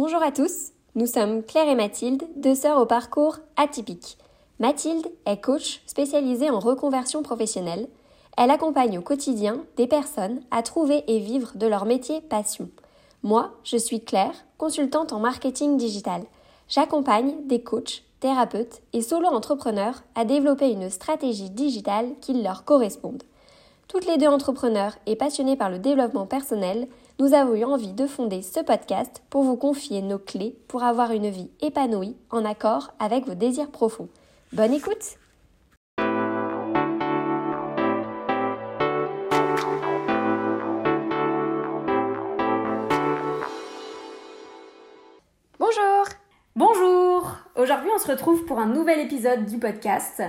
Bonjour à tous, nous sommes Claire et Mathilde, deux sœurs au parcours atypique. Mathilde est coach spécialisée en reconversion professionnelle. Elle accompagne au quotidien des personnes à trouver et vivre de leur métier passion. Moi, je suis Claire, consultante en marketing digital. J'accompagne des coachs, thérapeutes et solo-entrepreneurs à développer une stratégie digitale qui leur corresponde. Toutes les deux entrepreneurs et passionnées par le développement personnel, nous avons eu envie de fonder ce podcast pour vous confier nos clés pour avoir une vie épanouie en accord avec vos désirs profonds. Bonne écoute Aujourd'hui on se retrouve pour un nouvel épisode du podcast.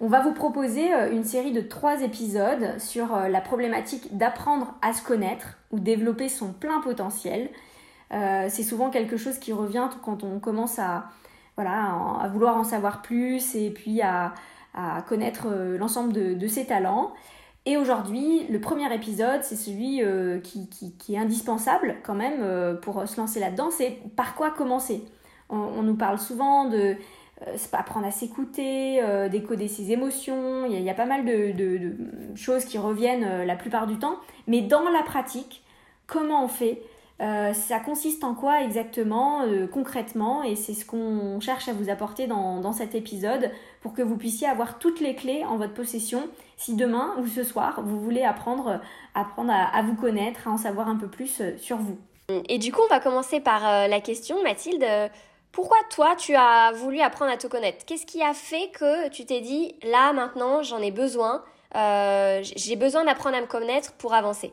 On va vous proposer euh, une série de trois épisodes sur euh, la problématique d'apprendre à se connaître ou développer son plein potentiel. Euh, c'est souvent quelque chose qui revient quand on commence à, vouloir en savoir plus et puis à, connaître l'ensemble de, ses talents. Et aujourd'hui, le premier épisode, c'est celui qui, est indispensable quand même pour se lancer là-dedans, c'est par quoi commencer? On, nous parle souvent de euh, apprendre à s'écouter, euh, décoder ses émotions. Il y, a, pas mal de, choses qui reviennent euh, la plupart du temps. Mais dans la pratique, comment on fait Ça consiste en quoi exactement, concrètement? Et c'est ce qu'on cherche à vous apporter dans, cet épisode pour que vous puissiez avoir toutes les clés en votre possession si demain ou ce soir vous voulez apprendre, apprendre à vous connaître, à en savoir un peu plus sur vous. Et du coup, on va commencer par la question, Mathilde. Pourquoi toi, tu as voulu apprendre à te connaître? Qu'est-ce qui a fait que tu t'es dit, là, maintenant, j'en ai besoin, euh, j'ai besoin d'apprendre à me connaître pour avancer?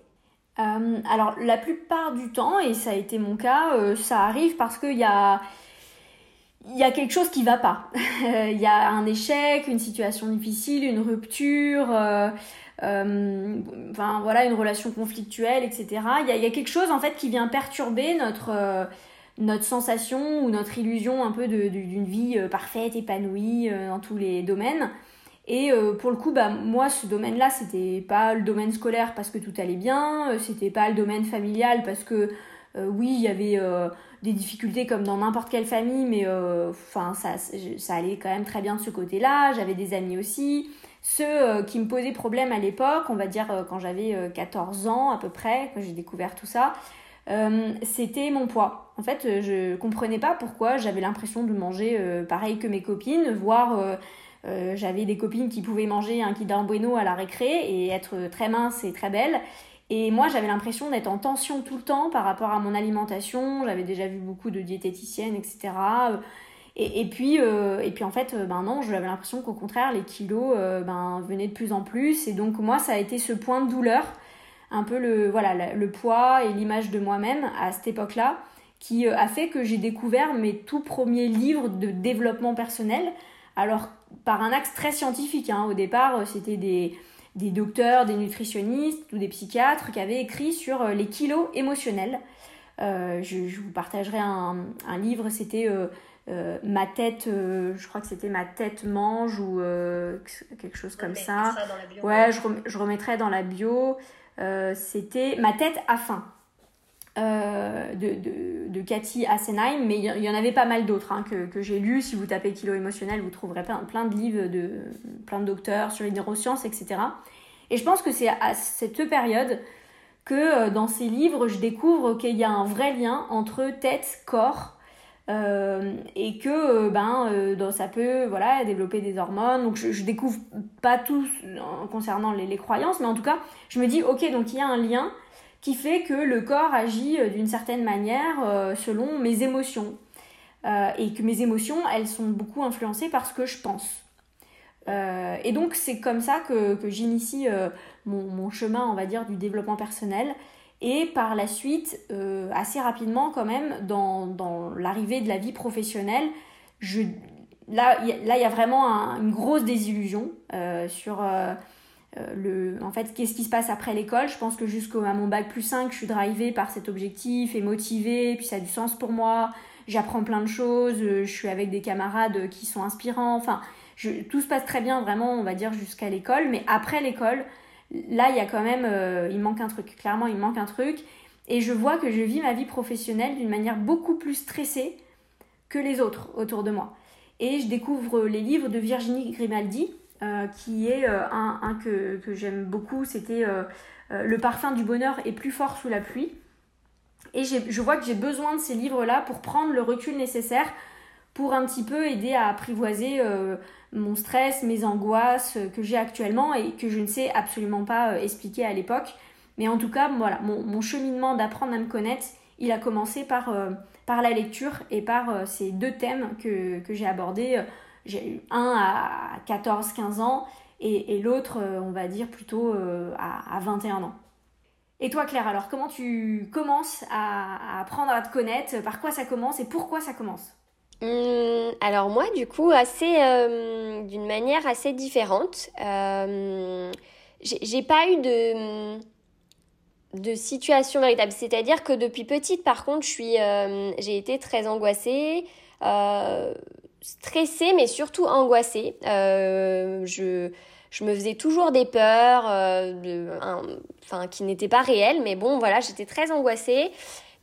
Euh, Alors, la plupart du temps, et ça a été mon cas, euh, ça arrive parce qu'il y a, y a quelque chose qui va pas. Il y a un échec, une situation difficile, une rupture, enfin voilà, une relation conflictuelle, etc. Il y, a, y a quelque chose en fait qui vient perturber notre notre sensation ou notre illusion un peu d'une vie euh, parfaite, épanouie euh, dans tous les domaines. Et euh, pour le coup, bah, moi, ce domaine-là, c'était pas le domaine scolaire parce que tout allait bien, c'était pas le domaine familial parce que, oui, il y avait des difficultés comme dans n'importe quelle famille, mais ça, ça allait quand même très bien de ce côté-là. J'avais des amis aussi. Ceux qui me posaient problème à l'époque, on va dire quand j'avais 14 ans à peu près, quand j'ai découvert tout ça, euh, c'était mon poids. En fait, euh, je comprenais pas pourquoi j'avais l'impression de manger euh, pareil que mes copines, voire j'avais des copines qui pouvaient manger un Kinder Bueno à la récré et être très mince et très belle. Et moi, j'avais l'impression d'être en tension tout le temps par rapport à mon alimentation. J'avais déjà vu beaucoup de diététiciennes, etc. Et, puis, et puis en fait, ben non, j'avais l'impression qu'au contraire, les kilos ben, venaient de plus en plus. Et donc moi, ça a été ce point de douleur un peu le, voilà, le poids et l'image de moi-même à cette époque-là qui euh, a fait que j'ai découvert mes tout premiers livres de développement personnel. Alors, par un axe très scientifique. Hein. Au départ, euh, c'était des, docteurs, des nutritionnistes ou des psychiatres qui avaient écrit sur euh, les kilos émotionnels. je, vous partagerai un, livre, c'était Ma tête, je crois que c'était Ma tête mange ou quelque chose comme ça. ouais, je, je, remettrai dans la bio. Euh, c'était Ma tête à faim. Euh, de, de, Cathy Assenheim, mais il y, en avait pas mal d'autres hein, que, j'ai lus. Si vous tapez kilo émotionnel, vous trouverez plein, plein de livres de plein de docteurs sur les neurosciences, etc. Et je pense que c'est à cette période que euh, dans ces livres, je découvre qu'il y a un vrai lien entre tête, corps, et que ben ça peut voilà développer des hormones. Donc je, je découvre pas tout concernant les, les, croyances mais en tout cas je me dis ok donc il y a un lien qui fait que le corps agit euh, d'une certaine manière euh, selon mes émotions. Euh, et que mes émotions elles sont beaucoup influencées par ce que je pense. Et donc c'est comme ça que, que j'initie mon, mon, chemin on va dire du développement personnel et par la suite assez rapidement quand même dans, l'arrivée de la vie professionnelle je là il y a vraiment une grosse désillusion sur euh, le, en fait, qu'est-ce qui se passe après l'école Je pense que jusqu'à mon bac plus 5, je suis drivée par cet objectif et motivée, puis ça a du sens pour moi. J'apprends plein de choses, euh, je suis avec des camarades qui sont inspirants. Enfin, tout se passe très bien, vraiment, on va dire, jusqu'à l'école. Mais après l'école, là, il y a quand même, euh, il manque un truc. Clairement, il manque un truc. et je vois que je vis ma vie professionnelle d'une manière beaucoup plus stressée que les autres autour de moi. Et je découvre les livres de Virginie Grimaldi, euh, qui est euh, un, que, j'aime beaucoup, c'était Le parfum du bonheur est plus fort sous la pluie. Et je vois que j'ai besoin de ces livres-là pour prendre le recul nécessaire pour un petit peu aider à apprivoiser mon stress, mes angoisses que j'ai actuellement et que je ne sais absolument pas expliquer à l'époque. Mais en tout cas, voilà, mon, cheminement d'apprendre à me connaître, il a commencé par, par la lecture et par ces deux thèmes que, que j'ai abordés j'ai eu un à 14-15 ans et, l'autre, euh, on va dire, plutôt euh, à, 21 ans. Et toi, Claire, alors comment tu commences à, apprendre à te connaître? Par quoi ça commence et pourquoi ça commence? Hum, alors moi, du coup, assez, euh, d'une manière assez différente. j'ai pas eu de, de situation véritable. C'est-à-dire que depuis petite, par contre, je suis, j'ai été très angoissée stressée, mais surtout angoissée. Euh, je, je me faisais toujours des peurs, euh, enfin, qui n'étaient pas réelles, mais bon, voilà, j'étais très angoissée.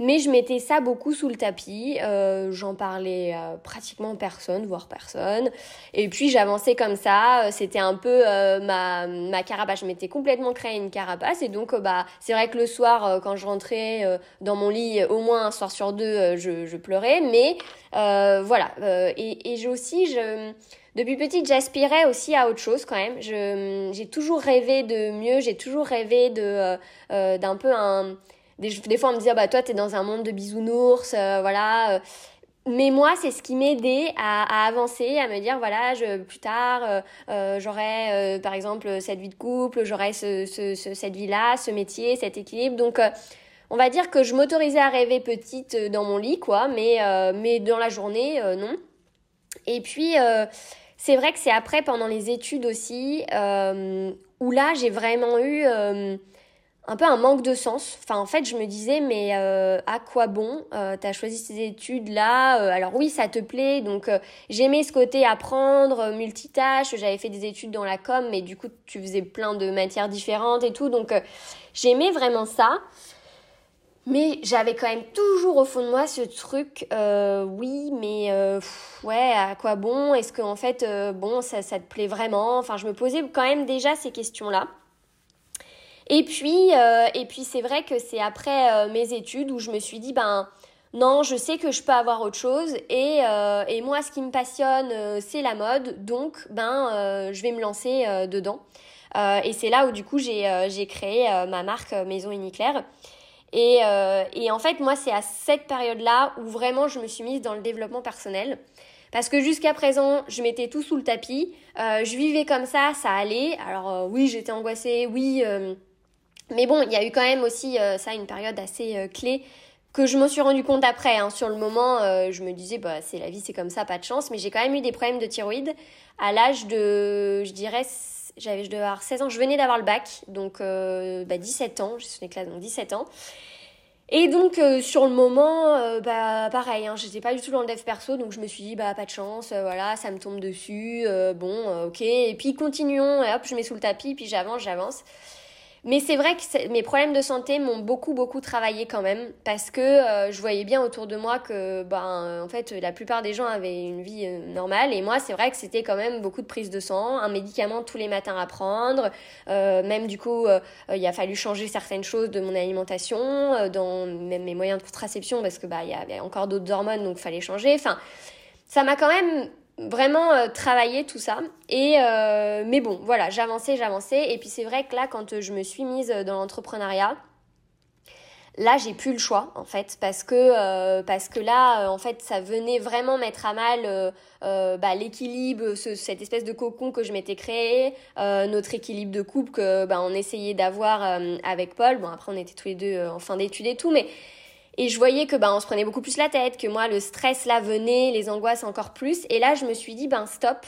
Mais je mettais ça beaucoup sous le tapis. Euh, j'en parlais à pratiquement personne, voire personne. Et puis j'avançais comme ça. C'était un peu euh, ma, ma carapace. Je m'étais complètement créé une carapace. Et donc, bah, c'est vrai que le soir, quand je rentrais dans mon lit, au moins un soir sur deux, je, pleurais. Mais voilà. et et j'ai aussi, depuis petite, j'aspirais aussi à autre chose quand même. J'ai toujours rêvé de mieux. J'ai toujours rêvé d'un peu un des, fois, on me disait, ah bah, toi, t'es dans un monde de bisounours, euh, voilà. Euh. Mais moi, c'est ce qui m'aidait à, à, avancer, à me dire, voilà, plus tard, euh, euh j'aurai, par exemple, cette vie de couple, j'aurai ce, ce, cette vie-là, ce métier, cet équilibre. Donc, on va dire que je m'autorisais à rêver petite dans mon lit, quoi, mais, mais dans la journée, non. Et puis, c'est vrai que c'est après, pendant les études aussi, où là, j'ai vraiment eu un peu un manque de sens. Enfin, en fait, je me disais, mais euh, à quoi bon euh, T'as choisi ces études-là. Euh, alors oui, ça te plaît. Donc, j'aimais ce côté apprendre, multitâche. J'avais fait des études dans la com, mais du coup, tu faisais plein de matières différentes et tout. Donc, j'aimais vraiment ça. Mais j'avais quand même toujours au fond de moi ce truc, oui, mais ouais, à quoi bon? Est-ce que en fait, bon, ça, ça te plaît vraiment? Enfin, je me posais quand même déjà ces questions-là. Et puis, euh, et puis c'est vrai que c'est après euh, mes études où je me suis dit, ben non, je sais que je peux avoir autre chose et, euh, et moi, ce qui me passionne, c'est la mode, donc ben je vais me lancer dedans. et c'est là où du coup j'ai créé ma marque Maison Uniclair. Et, et en fait, moi, c'est à cette période-là où vraiment je me suis mise dans le développement personnel. Parce que jusqu'à présent, je mettais tout sous le tapis. je vivais comme ça, ça allait. Alors oui, j'étais angoissée, oui, mais bon, il y a eu quand même aussi euh, ça une période assez euh, clé que je me suis rendu compte après. Hein. Sur le moment, euh, je me disais, bah, c'est la vie, c'est comme ça, pas de chance. Mais j'ai quand même eu des problèmes de thyroïde à l'âge de, je dirais, j'avais, je devais avoir 16 ans. Je venais d'avoir le bac, donc bah, 17 ans. Je suis une classe, donc 17 ans. Et donc sur le moment, bah pareil, hein, j'étais pas du tout dans le dev perso, donc je me suis dit bah pas de chance, voilà, ça me tombe dessus, bon, ok. Et puis continuons, et hop, je mets sous le tapis, puis j'avance, j'avance. Mais c'est vrai que mes problèmes de santé m'ont beaucoup beaucoup travaillé quand même parce que euh, je voyais bien autour de moi que ben euh, en fait la plupart des gens avaient une vie euh, normale et moi c'est vrai que c'était quand même beaucoup de prise de sang, un médicament tous les matins à prendre, même du coup il a fallu changer certaines choses de mon alimentation, dans même mes moyens de contraception parce que bah il y avait encore d'autres hormones donc fallait changer. Enfin ça m'a quand même vraiment euh, travailler tout ça. Et euh, mais bon, voilà, j'avançais, j'avançais. Et puis c'est vrai que là, quand je me suis mise dans l'entrepreneuriat, là j'ai plus le choix en fait parce que euh, parce que là en fait ça venait vraiment mettre à mal bah, l'équilibre cette espèce de cocon que je m'étais créé notre équilibre de couple que bah, on essayait d'avoir avec Paul bon après on était tous les deux en fin d'études et tout mais et je voyais que ben on se prenait beaucoup plus la tête, que moi le stress là venait, les angoisses encore plus. Et là je me suis dit ben stop,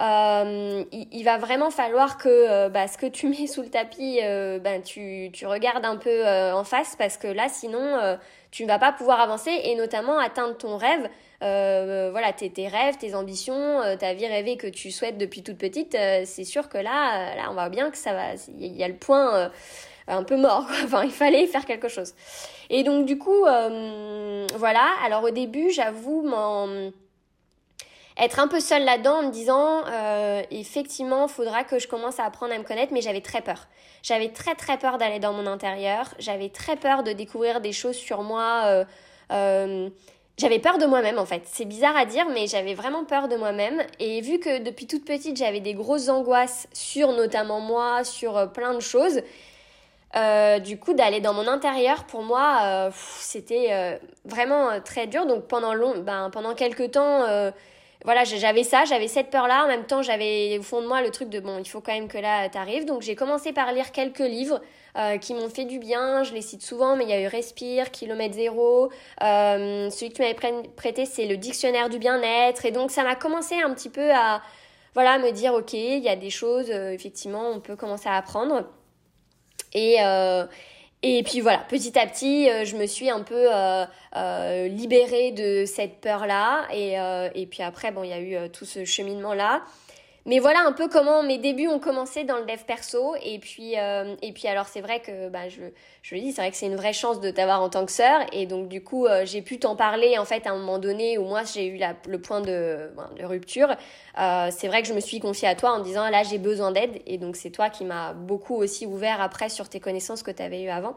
euh, il, va vraiment falloir que euh, bah, ce que tu mets sous le tapis, euh, ben tu, tu regardes un peu en face parce que là sinon tu ne vas pas pouvoir avancer et notamment atteindre ton rêve. voilà, tes, tes, rêves, tes ambitions, ta vie rêvée que tu souhaites depuis toute petite, c'est sûr que là, là, on voit bien que ça va. Il y, a le point un peu mort. Enfin, il fallait faire quelque chose. Et donc du coup, voilà. Alors au début, j'avoue m'en être un peu seule là-dedans en me disant euh, effectivement, faudra que je commence à apprendre à me connaître, mais j'avais très peur. J'avais très très peur d'aller dans mon intérieur. J'avais très peur de découvrir des choses sur moi. Euh, euh, j'avais peur de moi-même en fait. C'est bizarre à dire, mais j'avais vraiment peur de moi-même. Et vu que depuis toute petite, j'avais des grosses angoisses sur notamment moi, sur plein de choses. Du coup, d'aller dans mon intérieur, pour moi, c'était vraiment très dur. Donc pendant long, ben, pendant quelques temps, voilà, j'avais ça, j'avais cette peur-là. En même temps, j'avais au fond de moi le truc de bon, il faut quand même que là t'arrives. Donc j'ai commencé par lire quelques livres euh, qui m'ont fait du bien. Je les cite souvent, mais il y a eu Respire, Kilomètre Zéro. Euh, celui que tu m'avais prêté, c'est le Dictionnaire du bien-être. Et donc ça m'a commencé un petit peu à voilà me dire ok, il y a des choses euh, effectivement, on peut commencer à apprendre. Et et puis voilà, petit à petit, euh, je me suis un peu euh, euh, libérée de cette peur-là. Et, et puis après, bon, il y a eu tout ce cheminement-là. Mais voilà un peu comment mes débuts ont commencé dans le dev perso. Et puis, euh, et puis alors c'est vrai que bah, je, je le dis, c'est vrai que c'est une vraie chance de t'avoir en tant que sœur. Et donc du coup, euh, j'ai pu t'en parler en fait à un moment donné où moi j'ai eu la, le point de, de rupture. Euh, c'est vrai que je me suis confiée à toi en disant là j'ai besoin d'aide. Et donc c'est toi qui m'as beaucoup aussi ouvert après sur tes connaissances que tu avais eues avant.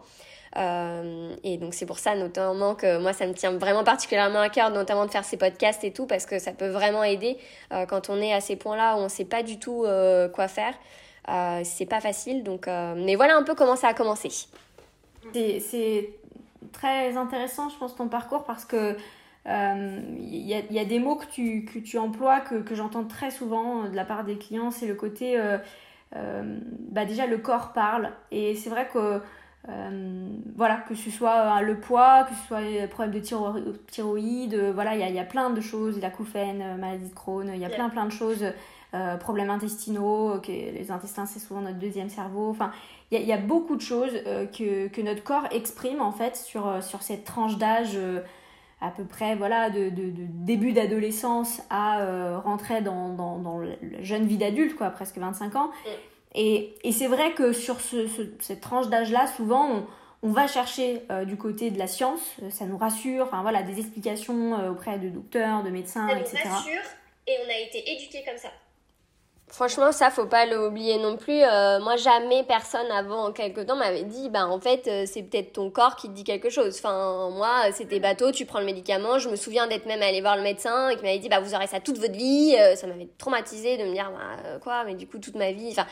Euh, et donc c'est pour ça notamment que moi ça me tient vraiment particulièrement à cœur, notamment de faire ces podcasts et tout, parce que ça peut vraiment aider euh, quand on est à ces points-là où on ne sait pas du tout euh, quoi faire. c'est pas facile, donc mais voilà un peu comment ça a commencé. C'est très intéressant, je pense, ton parcours parce que il y, y, a des mots que tu, que tu emploies que, que j'entends très souvent de la part des clients, c'est le côté, bah déjà le corps parle. Et c'est vrai que euh, voilà, que ce soit euh, le poids, que ce soit les problèmes de thyroïde, euh, voilà, il y a, plein de choses, l'acouphène, maladie de Crohn, il y a plein plein de choses, problèmes intestinaux, que les intestins c'est souvent notre deuxième cerveau, enfin, il y, a, beaucoup de choses que, que, notre corps exprime en fait sur, sur cette tranche d'âge à peu près voilà de, de, début d'adolescence à rentrer dans, dans, dans, la jeune vie d'adulte quoi presque 25 ans et, et c'est vrai que sur ce, cette tranche d'âge-là, souvent, on, on, va chercher euh, du côté de la science, euh, ça nous rassure, enfin voilà, des explications euh, auprès de docteurs, de médecins, etc. Ça nous rassure et on a été éduqués comme ça. Franchement, ça, faut pas l'oublier non plus. moi, jamais personne avant quelques temps m'avait dit, bah en fait, c'est peut-être ton corps qui te dit quelque chose. Enfin, moi, c'était bateau, tu prends le médicament. Je me souviens d'être même allée voir le médecin et qui m'avait dit, bah vous aurez ça toute votre vie. ça m'avait traumatisé de me dire, bah quoi, mais du coup toute ma vie. Enfin,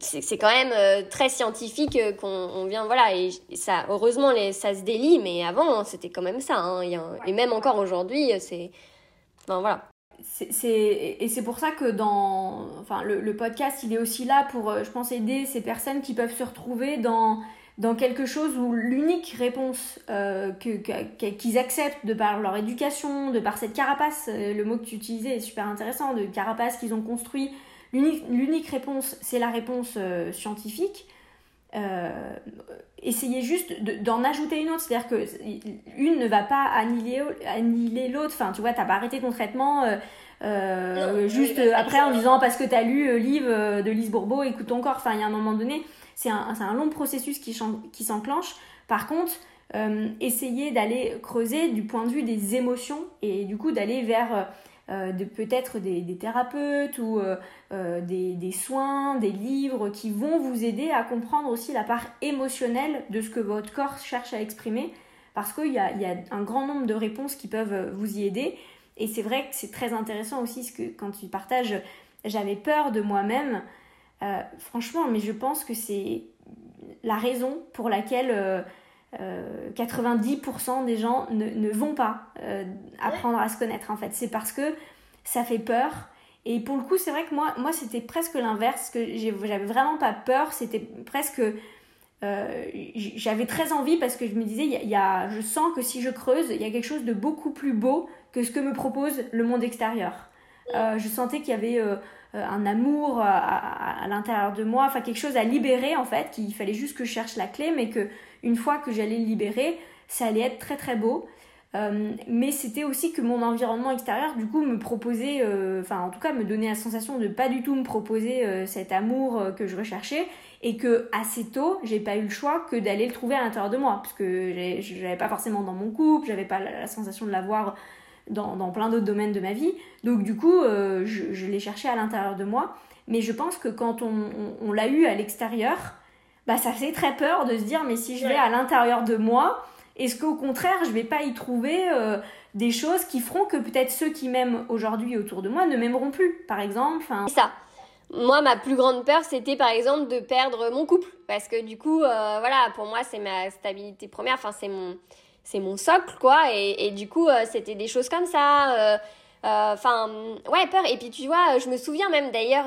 c'est quand même euh, très scientifique euh, qu'on vient voilà et, ça heureusement les, ça se délie mais avant c'était quand même ça hein, et même encore aujourd'hui c'est enfin voilà. C'est et c'est pour ça que dans enfin le, podcast il est aussi là pour euh, je pense aider ces personnes qui peuvent se retrouver dans dans quelque chose où l'unique réponse que qu'ils acceptent de par leur éducation de par cette carapace le mot que tu utilisais est super intéressant de carapace qu'ils ont construit L'unique réponse, c'est la réponse euh, scientifique. Euh, essayez juste d'en ajouter une autre, c'est-à-dire que une ne va pas annihiler, annihiler l'autre. Enfin, tu vois, t'as pas arrêté ton traitement euh, juste après en disant parce que tu as lu le livre de Lise Bourbeau, écoute ton corps. Enfin, il y a un moment donné, c'est un, un, long processus qui, qui s'enclenche. Par contre, essayez d'aller creuser du point de vue des émotions et du coup d'aller vers euh, de peut-être des, thérapeutes ou euh, euh, des, soins, des livres qui vont vous aider à comprendre aussi la part émotionnelle de ce que votre corps cherche à exprimer parce qu'il y a, un grand nombre de réponses qui peuvent vous y aider. Et c'est vrai que c'est très intéressant aussi ce que quand tu partages, j'avais peur de moi-même. franchement, mais je pense que c'est la raison pour laquelle 90% euh, des gens ne, vont pas euh, apprendre à se connaître en fait. C'est parce que ça fait peur. Et pour le coup, c'est vrai que moi, moi c'était presque l'inverse, que j'avais vraiment pas peur, c'était presque... Euh, j'avais très envie parce que je me disais, il y a, je sens que si je creuse, il y a quelque chose de beaucoup plus beau que ce que me propose le monde extérieur. je sentais qu'il y avait un amour à, à l'intérieur de moi, enfin quelque chose à libérer en fait, qu'il fallait juste que je cherche la clé, mais que une fois que j'allais le libérer, ça allait être très très beau. mais c'était aussi que mon environnement extérieur, du coup, me proposait, enfin, en tout cas, me donnait la sensation de pas du tout me proposer cet amour que je recherchais et que assez tôt, j'ai pas eu le choix que d'aller le trouver à l'intérieur de moi parce que j'avais pas forcément dans mon couple, j'avais pas la, sensation de l'avoir dans, plein d'autres domaines de ma vie. Donc du coup, euh, je, l'ai cherché à l'intérieur de moi. Mais je pense que quand on, l'a eu à l'extérieur, bah ça fait très peur de se dire mais si je vais à l'intérieur de moi, est-ce qu'au contraire je vais pas y trouver euh, des choses qui feront que peut-être ceux qui m'aiment aujourd'hui autour de moi ne m'aimeront plus, par exemple. Ça. Moi, ma plus grande peur, c'était par exemple de perdre mon couple. Parce que du coup, euh, voilà, pour moi, c'est ma stabilité première. Enfin, c'est mon, c'est mon socle, quoi. Et, et du coup, euh, c'était des choses comme ça. Euh, enfin, ouais, peur. Et puis, tu vois, je me souviens même d'ailleurs,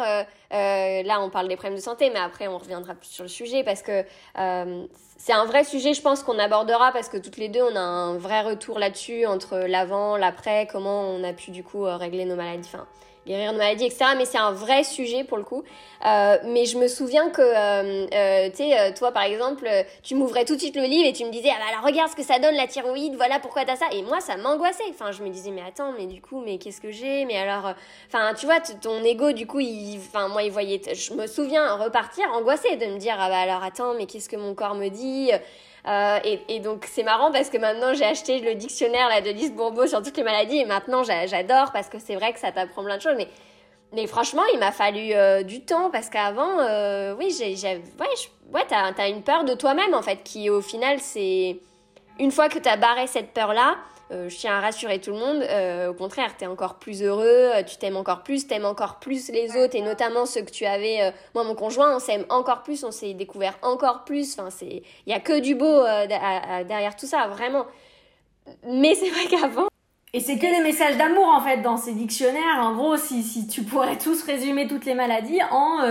là, on parle des problèmes de santé, mais après, on reviendra plus sur le sujet parce que c'est un vrai sujet, je pense, qu'on abordera parce que toutes les deux, on a un vrai retour là-dessus entre l'avant, l'après, comment on a pu du coup régler nos maladies. Guérir de maladies, etc. Mais c'est un vrai sujet pour le coup. Euh, mais je me souviens que, euh, euh, tu sais, toi par exemple, tu m'ouvrais tout de suite le livre et tu me disais, ah bah alors regarde ce que ça donne la thyroïde, voilà pourquoi t'as ça. Et moi, ça m'angoissait. Enfin, je me disais, mais attends, mais du coup, mais qu'est-ce que j'ai? Mais alors, enfin, tu vois, ton ego, du coup, il, enfin, moi, il voyait, je me souviens repartir angoissé de me dire, ah bah alors attends, mais qu'est-ce que mon corps me dit? Euh, et, et, donc c'est marrant parce que maintenant j'ai acheté le dictionnaire là, de Lise Bourbeau sur toutes les maladies et maintenant j'adore parce que c'est vrai que ça t'apprend plein de choses. Mais, mais franchement, il m'a fallu euh, du temps parce qu'avant, euh, oui, j'ai, ouais, ouais t'as, as une peur de toi-même en fait qui au final c'est une fois que t'as barré cette peur là, je tiens à rassurer tout le monde. Euh, au contraire, tu es encore plus heureux, euh, tu t'aimes encore plus, t'aimes encore plus les autres et notamment ceux que tu avais. moi, mon conjoint, on s'aime encore plus, on s'est découvert encore plus. Enfin, c'est, il y a que du beau derrière tout ça, vraiment. Mais c'est vrai qu'avant. Et c'est que des messages d'amour en fait dans ces dictionnaires. En gros, si, si tu pourrais tous résumer toutes les maladies en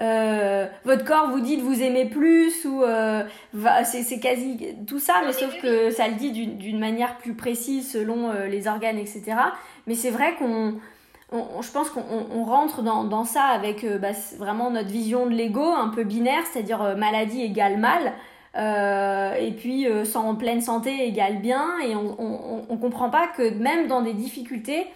euh, votre corps vous dit de vous aimer plus ou euh, c'est quasi tout ça, mais sauf que ça le dit d'une manière plus précise selon euh, les organes, etc. Mais c'est vrai qu'on, je pense qu'on rentre dans, dans, ça avec bah, vraiment notre vision de l'ego un peu binaire, c'est-à-dire maladie égale mal. et puis sans en pleine santé égale bien et on, on, on comprend pas que même dans des difficultés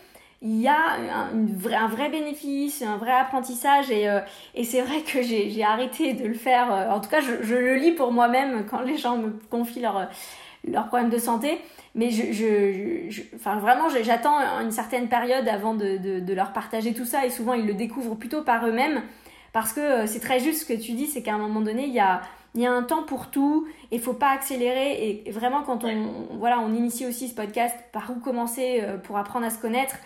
il y a un, un, vrai bénéfice, un vrai apprentissage et, euh, et c'est vrai que j'ai arrêté de le faire. Euh, en tout cas, je, je le lis pour moi-même quand les gens me confient leurs leur problèmes de santé. Mais je, je, enfin, vraiment, j'attends une certaine période avant de, de, de, leur partager tout ça et souvent ils le découvrent plutôt par eux-mêmes parce que euh, c'est très juste ce que tu dis, c'est qu'à un moment donné, il y a, il y a un temps pour tout et faut pas accélérer et, vraiment quand on, voilà, on initie aussi ce podcast par où commencer pour apprendre à se connaître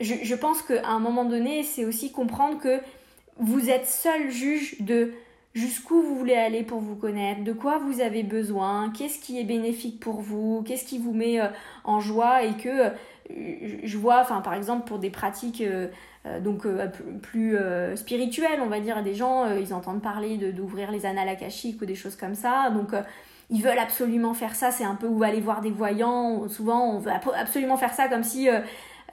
je, pense qu'à un moment donné, c'est aussi comprendre que vous êtes seul juge de jusqu'où vous voulez aller pour vous connaître, de quoi vous avez besoin, qu'est-ce qui est bénéfique pour vous, qu'est-ce qui vous met euh, en joie et que euh, je vois, enfin par exemple pour des pratiques euh, donc plus spirituelles, on va dire, des gens, ils entendent parler d'ouvrir les annales akashiques ou des choses comme ça, donc ils veulent absolument faire ça, c'est un peu où aller voir des voyants, souvent on veut absolument faire ça comme si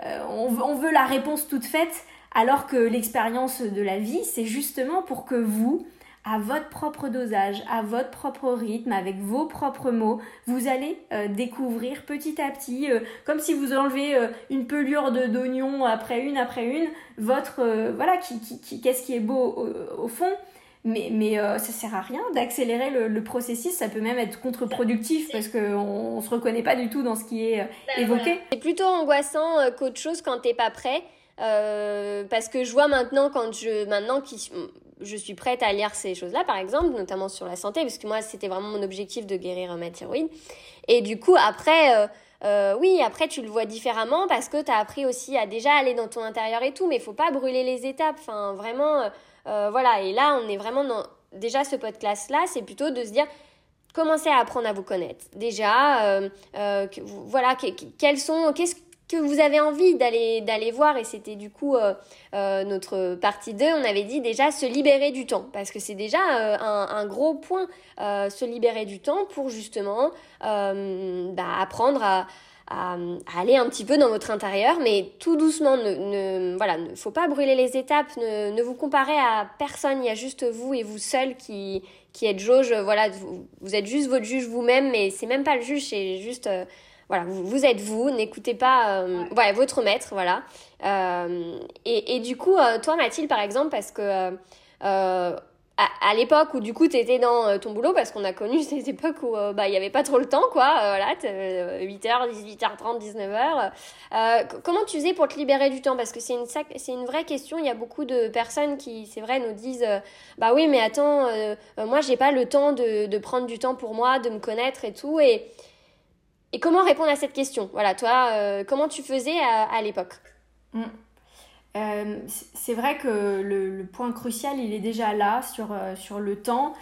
euh, on, veut la réponse toute faite, alors que l'expérience de la vie, c'est justement pour que vous, à votre propre dosage, à votre propre rythme, avec vos propres mots, vous allez euh, découvrir petit à petit, euh, comme si vous enlevez une pelure d'oignon après une après une, votre voilà, qu'est-ce qui est beau au fond mais, mais euh, ça sert à rien d'accélérer le, le, processus, ça peut même être contre-productif parce qu'on on se reconnaît pas du tout dans ce qui est euh, ben, évoqué. C'est plutôt angoissant euh, qu'autre chose quand t'es pas prêt. Euh, parce que je vois maintenant quand je maintenant qui je suis prête à lire ces choses-là par exemple notamment sur la santé parce que moi c'était vraiment mon objectif de guérir ma thyroïde et du coup après euh, oui, après tu le vois différemment parce que tu as appris aussi à déjà aller dans ton intérieur et tout, mais il faut pas brûler les étapes. Enfin, vraiment, euh, voilà, et là, on est vraiment dans. Déjà, ce podcast-là, c'est plutôt de se dire commencez à apprendre à vous connaître. Déjà, euh, euh, voilà, quels sont, qu'est-ce que vous avez envie d'aller d'aller voir et c'était du coup notre partie 2 on avait dit déjà se libérer du temps parce que c'est déjà un, gros point se libérer du temps pour justement bah, apprendre à, à, aller un petit peu dans votre intérieur, mais tout doucement. Ne, ne voilà, ne faut pas brûler les étapes. Ne, ne, vous comparez à personne. Il y a juste vous et vous seul qui qui êtes jauge. Voilà, vous, êtes juste votre juge vous-même, mais c'est même pas le juge, c'est juste euh, voilà, vous, êtes vous, n'écoutez pas ouais. votre maître, voilà. Et, et, du coup, toi, Mathilde, par exemple, parce que à, l'époque où du coup tu étais dans euh, ton boulot parce qu'on a connu ces époques où euh, bah il y avait pas trop le temps quoi euh, voilà 8h 18h30 19h comment tu faisais pour te libérer du temps? Parce que c'est une une vraie question. Il y a beaucoup de personnes qui c'est vrai nous disent bah oui mais attends moi j'ai pas le temps de, de prendre du temps pour moi de me connaître et tout et et comment répondre à cette question? Voilà toi comment tu faisais à, l'époque? Mmh. Euh, c'est vrai que le, point crucial, il est déjà là sur, euh, sur le temps.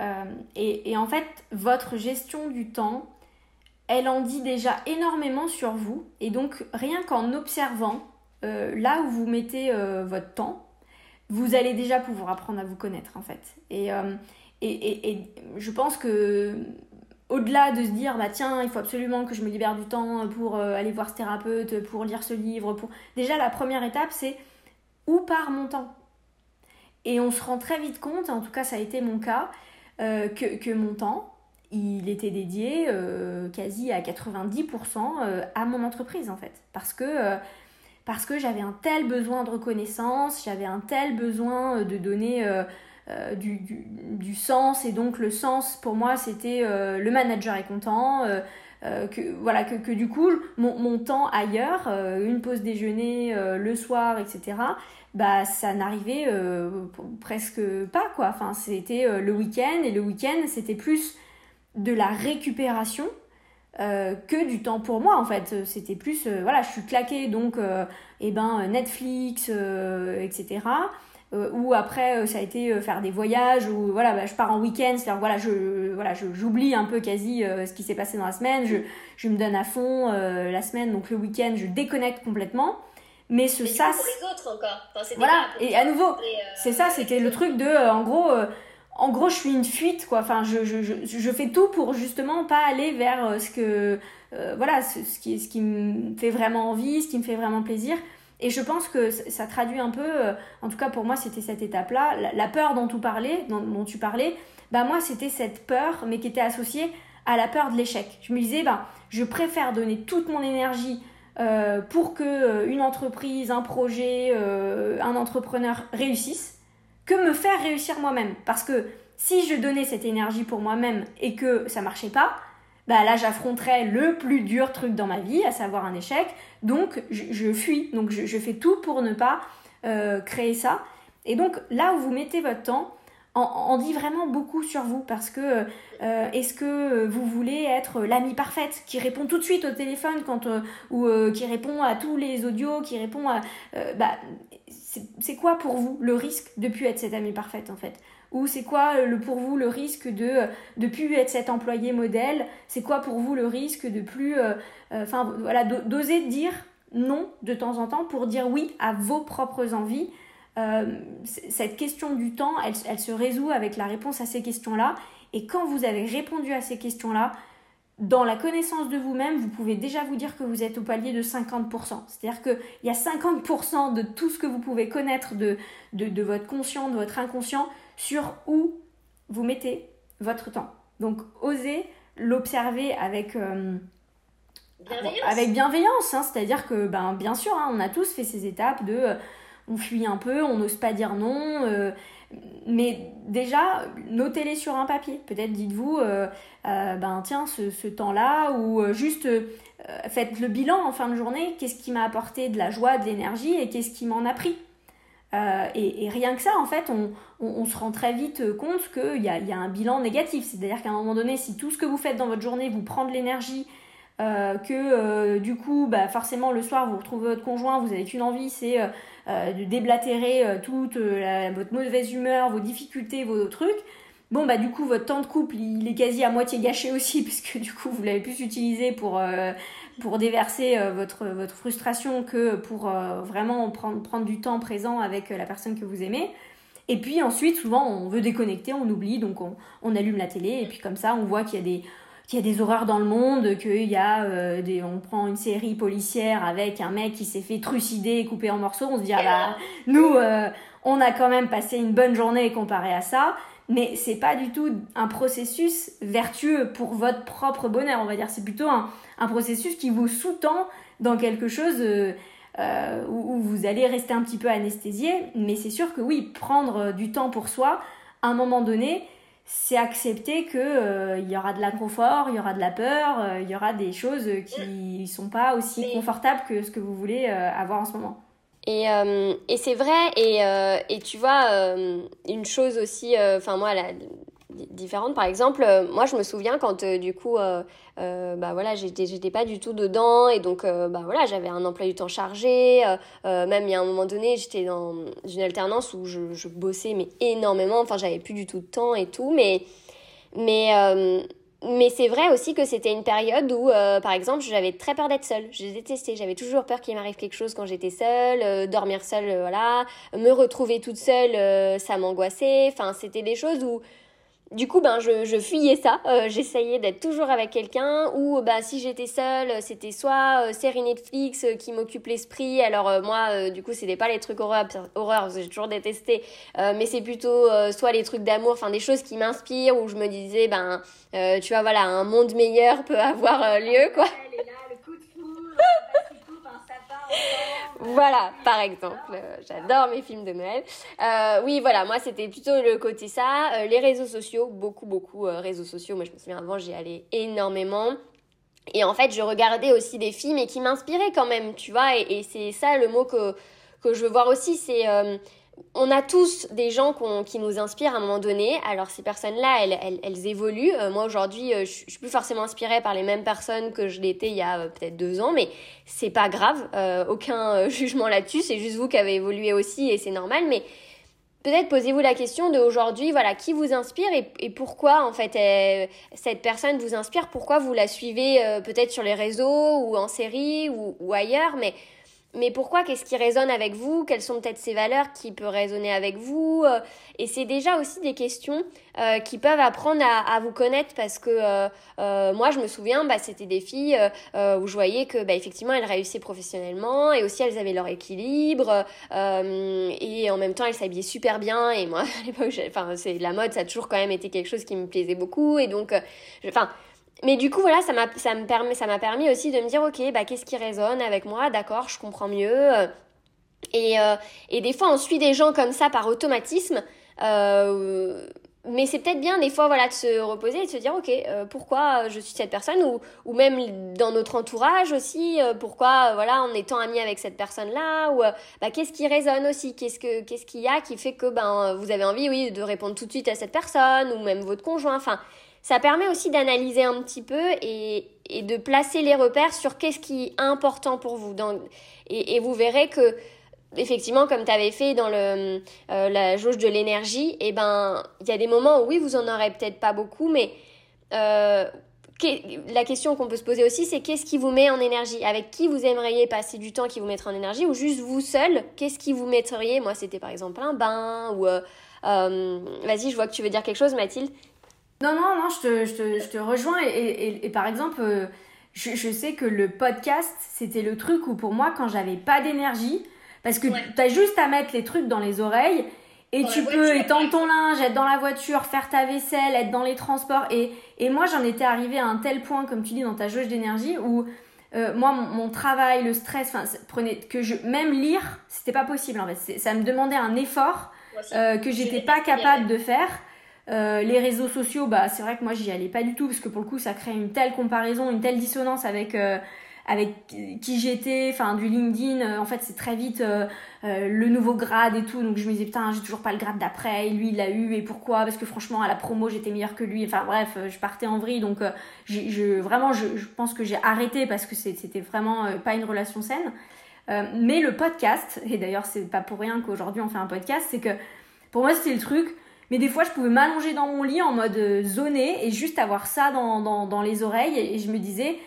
Euh, et, en fait, votre gestion du temps, elle en dit déjà énormément sur vous. Et donc, rien qu'en observant là où vous mettez votre temps, vous allez déjà pouvoir apprendre à vous connaître, en fait. Et, et, et je pense que au-delà de se dire bah tiens il faut absolument que je me libère du temps pour euh, aller voir ce thérapeute pour lire ce livre pour déjà la première étape c'est où part mon temps? Et on se rend très vite compte en tout cas ça a été mon cas euh, que, mon temps il était dédié euh, quasi à 90% à mon entreprise en fait. Parce que parce que j'avais un tel besoin de reconnaissance j'avais un tel besoin de donner euh, du, du, sens. Et donc le sens pour moi c'était euh, le manager est content euh, que voilà que, que du coup mon, mon temps ailleurs une pause déjeuner le soir etc bah ça n'arrivait presque pas quoi. Enfin c'était le week-end et le week-end c'était plus de la récupération que du temps pour moi en fait. C'était plus voilà je suis claquée donc et eh ben Netflix etc euh, ou après euh, ça a été euh, faire des voyages ou voilà bah, je pars en week-end c'est-à-dire voilà je voilà j'oublie un peu quasi ce qui s'est passé dans la semaine. Je, je me donne à fond la semaine donc le week-end je déconnecte complètement. Mais ce ça pour les autres encore. Voilà et à nouveau c'est ça c'était le truc de en gros en gros je suis une fuite quoi. Enfin je, je, je, je fais tout pour justement pas aller vers ce que voilà ce, ce, qui ce qui me fait vraiment envie ce qui me fait vraiment plaisir et je pense que ça traduit un peu, euh, en tout cas pour moi c'était cette étape-là, la, peur dont tu parlais, dont, tu parlais, bah moi c'était cette peur, mais qui était associée à la peur de l'échec. Je me disais, bah, je préfère donner toute mon énergie euh, pour que euh, une entreprise, un projet, un entrepreneur réussisse, que me faire réussir moi-même. Parce que si je donnais cette énergie pour moi-même et que ça marchait pas, bah là j'affronterais le plus dur truc dans ma vie, à savoir un échec. Donc je, fuis, donc je, fais tout pour ne pas euh, créer ça. Et donc là où vous mettez votre temps, en, dit vraiment beaucoup sur vous parce que euh, est-ce que vous voulez être l'amie parfaite qui répond tout de suite au téléphone quand euh, ou qui répond à tous les audios, qui répond à bah c'est quoi pour vous le risque de plus être cette amie parfaite en fait? Ou c'est quoi euh, le, pour vous le risque de ne plus être cet employé modèle? C'est quoi pour vous le risque de plus... Euh, euh, enfin voilà, d'oser dire non de temps en temps pour dire oui à vos propres envies? cette question du temps, elle, elle, se résout avec la réponse à ces questions-là. Et quand vous avez répondu à ces questions-là, dans la connaissance de vous-même, vous pouvez déjà vous dire que vous êtes au palier de 50%. C'est-à-dire qu'il y a 50% de tout ce que vous pouvez connaître de, de, de votre conscient, de votre inconscient, sur où vous mettez votre temps. Donc osez l'observer avec, euh, bienveillance. avec bienveillance. Hein. C'est-à-dire que, ben, bien sûr, hein, on a tous fait ces étapes de euh, on fuit un peu, on n'ose pas dire non. Euh, mais déjà, notez-les sur un papier. Peut-être dites-vous, ben tiens, ce, ce temps-là, ou juste faites le bilan en fin de journée. Qu'est-ce qui m'a apporté de la joie, de l'énergie, et qu'est-ce qui m'en a pris? Euh, et, rien que ça, en fait, on, se rend très vite compte qu'il y a, un bilan négatif. C'est-à-dire qu'à un moment donné, si tout ce que vous faites dans votre journée vous prend de l'énergie, euh, que euh, du coup, bah, forcément, le soir, vous retrouvez votre conjoint, vous n'avez qu'une envie, c'est de déblatérer toute votre mauvaise humeur, vos difficultés, vos trucs. Bon, bah du coup, votre temps de couple, il est quasi à moitié gâché aussi, puisque du coup, vous l'avez plus utilisé pour pour déverser euh, votre, votre frustration que pour euh, vraiment prendre, prendre du temps présent avec euh, la personne que vous aimez. Et puis ensuite, souvent, on veut déconnecter, on oublie, donc on, on allume la télé, et puis comme ça, on voit qu'il y a des qu'il y a des horreurs dans le monde, qu'il y a on prend une série policière avec un mec qui s'est fait trucider et couper en morceaux, on se dit ah bah nous on a quand même passé une bonne journée comparé à ça, mais c'est pas du tout un processus vertueux pour votre propre bonheur, on va dire, c'est plutôt un, un, processus qui vous sous-tend dans quelque chose euh, où, où, vous allez rester un petit peu anesthésié, mais c'est sûr que oui, prendre du temps pour soi, à un moment donné, c'est accepter que euh, il y aura de l'inconfort, il y aura de la peur, euh, il y aura des choses qui sont pas aussi confortables que ce que vous voulez euh, avoir en ce moment. Et, et c'est vrai, et, et, tu vois, une chose aussi, enfin moi, la, différentes. Par exemple, euh, moi, je me souviens quand, euh, du coup, euh, bah voilà, j'étais, pas du tout dedans et donc, bah voilà, j'avais un emploi du temps chargé. même il y a un moment donné, j'étais dans une alternance où je, bossais mais énormément. Enfin, j'avais plus du tout de temps et tout, mais mais c'est vrai aussi que c'était une période où, par exemple, j'avais très peur d'être seule. Je détestais. J'avais toujours peur qu'il m'arrive quelque chose quand j'étais seule. dormir seule, voilà. Me retrouver toute seule, ça m'angoissait. Enfin, c'était des choses où du coup, ben, je, je fuyais ça. Euh, j'essayais d'être toujours avec quelqu'un. Ou bah, si j'étais seule, c'était soit euh, série Netflix euh, qui m'occupe l'esprit. Alors moi, du coup, c'était pas les trucs horreurs, horreur parce que j'ai toujours détesté. mais c'est plutôt soit les trucs d'amour, enfin des choses qui m'inspirent. Où je me disais, ben, tu vois, voilà, un monde meilleur peut avoir lieu, quoi. Voilà, par exemple. Euh, j'adore mes films de Noël. Euh, oui, voilà, moi, c'était plutôt le côté ça. Euh, les réseaux sociaux, beaucoup, beaucoup réseaux sociaux. Moi, je me souviens, avant, j'y allais énormément. Et en fait, je regardais aussi des films et qui m'inspiraient quand même, tu vois. Et, et c'est ça le mot que, que je veux voir aussi, c'est on a tous des gens qui nous inspirent à un moment donné. Alors ces personnes-là, elles, évoluent. Euh, moi aujourd'hui, euh, je, suis plus forcément inspirée par les mêmes personnes que je l'étais il y a euh, peut-être deux ans, mais c'est pas grave. aucun jugement là-dessus. C'est juste vous qui avez évolué aussi et c'est normal. Mais peut-être posez-vous la question de aujourd'hui, voilà, qui vous inspire et, pourquoi en fait cette personne vous inspire? Pourquoi vous la suivez peut-être sur les réseaux ou en série ou, ou ailleurs, mais mais pourquoi? Qu'est-ce qui résonne avec vous? Quelles sont peut-être ces valeurs qui peuvent résonner avec vous? Euh, Et c'est déjà aussi des questions euh, qui peuvent apprendre à, vous connaître parce que euh, moi, je me souviens, bah, c'était des filles où je voyais que, bah, effectivement, elles réussissaient professionnellement et aussi elles avaient leur équilibre et en même temps, elles s'habillaient super bien. Et moi, à l'époque, enfin, c'est la mode, ça a toujours quand même été quelque chose qui me plaisait beaucoup et donc, enfin mais du coup, voilà, ça m'a, ça me permet, ça m'a permis aussi de me dire, ok, bah, qu'est-ce qui résonne avec moi? D'accord, je comprends mieux. Et, euh, et des fois, on suit des gens comme ça par automatisme. Euh, mais c'est peut-être bien des fois voilà de se reposer et de se dire ok euh, pourquoi je suis cette personne? Ou, ou même dans notre entourage aussi pourquoi voilà en étant ami avec cette personne là ou bah, qu'est-ce qui résonne aussi? Qu'est-ce que qu'est-ce qu'il y a qui fait que ben vous avez envie oui de répondre tout de suite à cette personne ou même votre conjoint? Enfin ça permet aussi d'analyser un petit peu et, de placer les repères sur qu'est-ce qui est important pour vous. Et, vous verrez que, effectivement, comme tu avais fait dans euh, la jauge de l'énergie, et eh ben, il y a des moments où oui, vous en aurez peut-être pas beaucoup, mais euh, la question qu'on peut se poser aussi, c'est qu'est-ce qui vous met en énergie? Avec qui vous aimeriez passer du temps qui vous mettrait en énergie? Ou juste vous seul Qu'est-ce qui vous mettriez? Moi, c'était par exemple un bain ou... Euh Vas-y, je vois que tu veux dire quelque chose, Mathilde. Non, non, non, je te, je te, je te rejoins. Et, et, et, par exemple, euh, je, je, sais que le podcast, c'était le truc où pour moi, quand j'avais pas d'énergie, parce que tu as juste à mettre les trucs dans les oreilles et tu peux étendre ton linge, être dans la voiture, faire ta vaisselle, être dans les transports. Et, et moi, j'en étais arrivée à un tel point, comme tu dis, dans ta jauge d'énergie, où euh, moi, mon, travail, le stress, prenait que je même lire, c'était pas possible. En fait, ça me demandait un effort euh, que j'étais pas capable de faire. Euh, les réseaux sociaux, bah, c'est vrai que moi j'y allais pas du tout parce que pour le coup ça crée une telle comparaison, une telle dissonance avec euh, avec qui j'étais, enfin du LinkedIn. Euh, en fait c'est très vite le nouveau grade et tout, donc je me disais putain j'ai toujours pas le grade d'après, lui il l'a eu et pourquoi? Parce que franchement à la promo j'étais meilleure que lui. Enfin bref, je partais en vrille donc je vraiment je, je, pense que j'ai arrêté parce que c'était vraiment pas une relation saine. mais le podcast, et d'ailleurs c'est pas pour rien qu'aujourd'hui on fait un podcast, c'est que pour moi c'était le truc mais des fois, je pouvais m'allonger dans mon lit en mode euh, zoné et juste avoir ça dans, dans, dans les oreilles. Et, je me disais,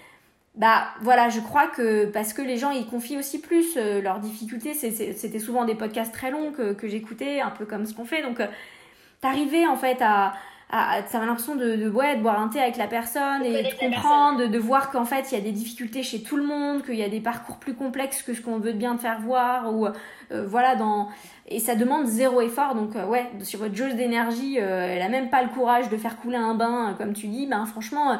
bah voilà, je crois que parce que les gens ils confient aussi plus euh, leurs difficultés. C'était souvent des podcasts très longs que, que j'écoutais, un peu comme ce qu'on fait. Donc, euh, t'arrivais en fait à, à, l'impression de, de, ouais, de boire un thé avec la personne et de comprendre, de, voir qu'en fait il y a des difficultés chez tout le monde, qu'il y a des parcours plus complexes que ce qu'on veut bien te faire voir ou euh, voilà dans et ça demande zéro effort donc euh, ouais sur votre jauge d'énergie euh, elle a même pas le courage de faire couler un bain comme tu dis ben franchement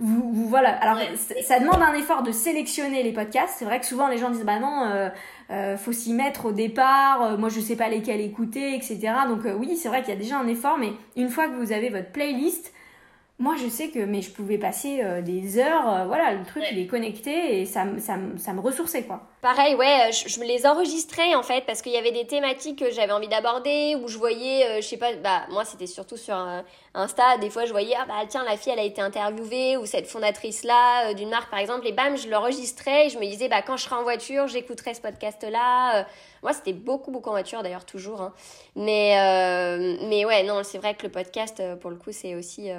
vous, vous, voilà. Alors, ça demande un effort de sélectionner les podcasts. C'est vrai que souvent les gens disent bah non, euh, euh faut s'y mettre au départ. Euh, moi, je sais pas lesquels écouter, etc. Donc euh, oui, c'est vrai qu'il y a déjà un effort, mais une fois que vous avez votre playlist, moi je sais que mais je pouvais passer euh, des heures euh, voilà le truc il est connecté et ça, ça, ça me ressourçait quoi. Pareil ouais je, je, me les enregistrais en fait parce qu'il y avait des thématiques que j'avais envie d'aborder où je voyais euh, je sais pas bah moi c'était surtout sur Insta des fois je voyais ah bah tiens la fille elle a été interviewée ou cette fondatrice là d'une marque par exemple et bam je l'enregistrais et je me disais bah quand je serai en voiture j'écouterai ce podcast là moi c'était beaucoup beaucoup en voiture d'ailleurs toujours hein. mais mais ouais non c'est vrai que le podcast pour le coup c'est aussi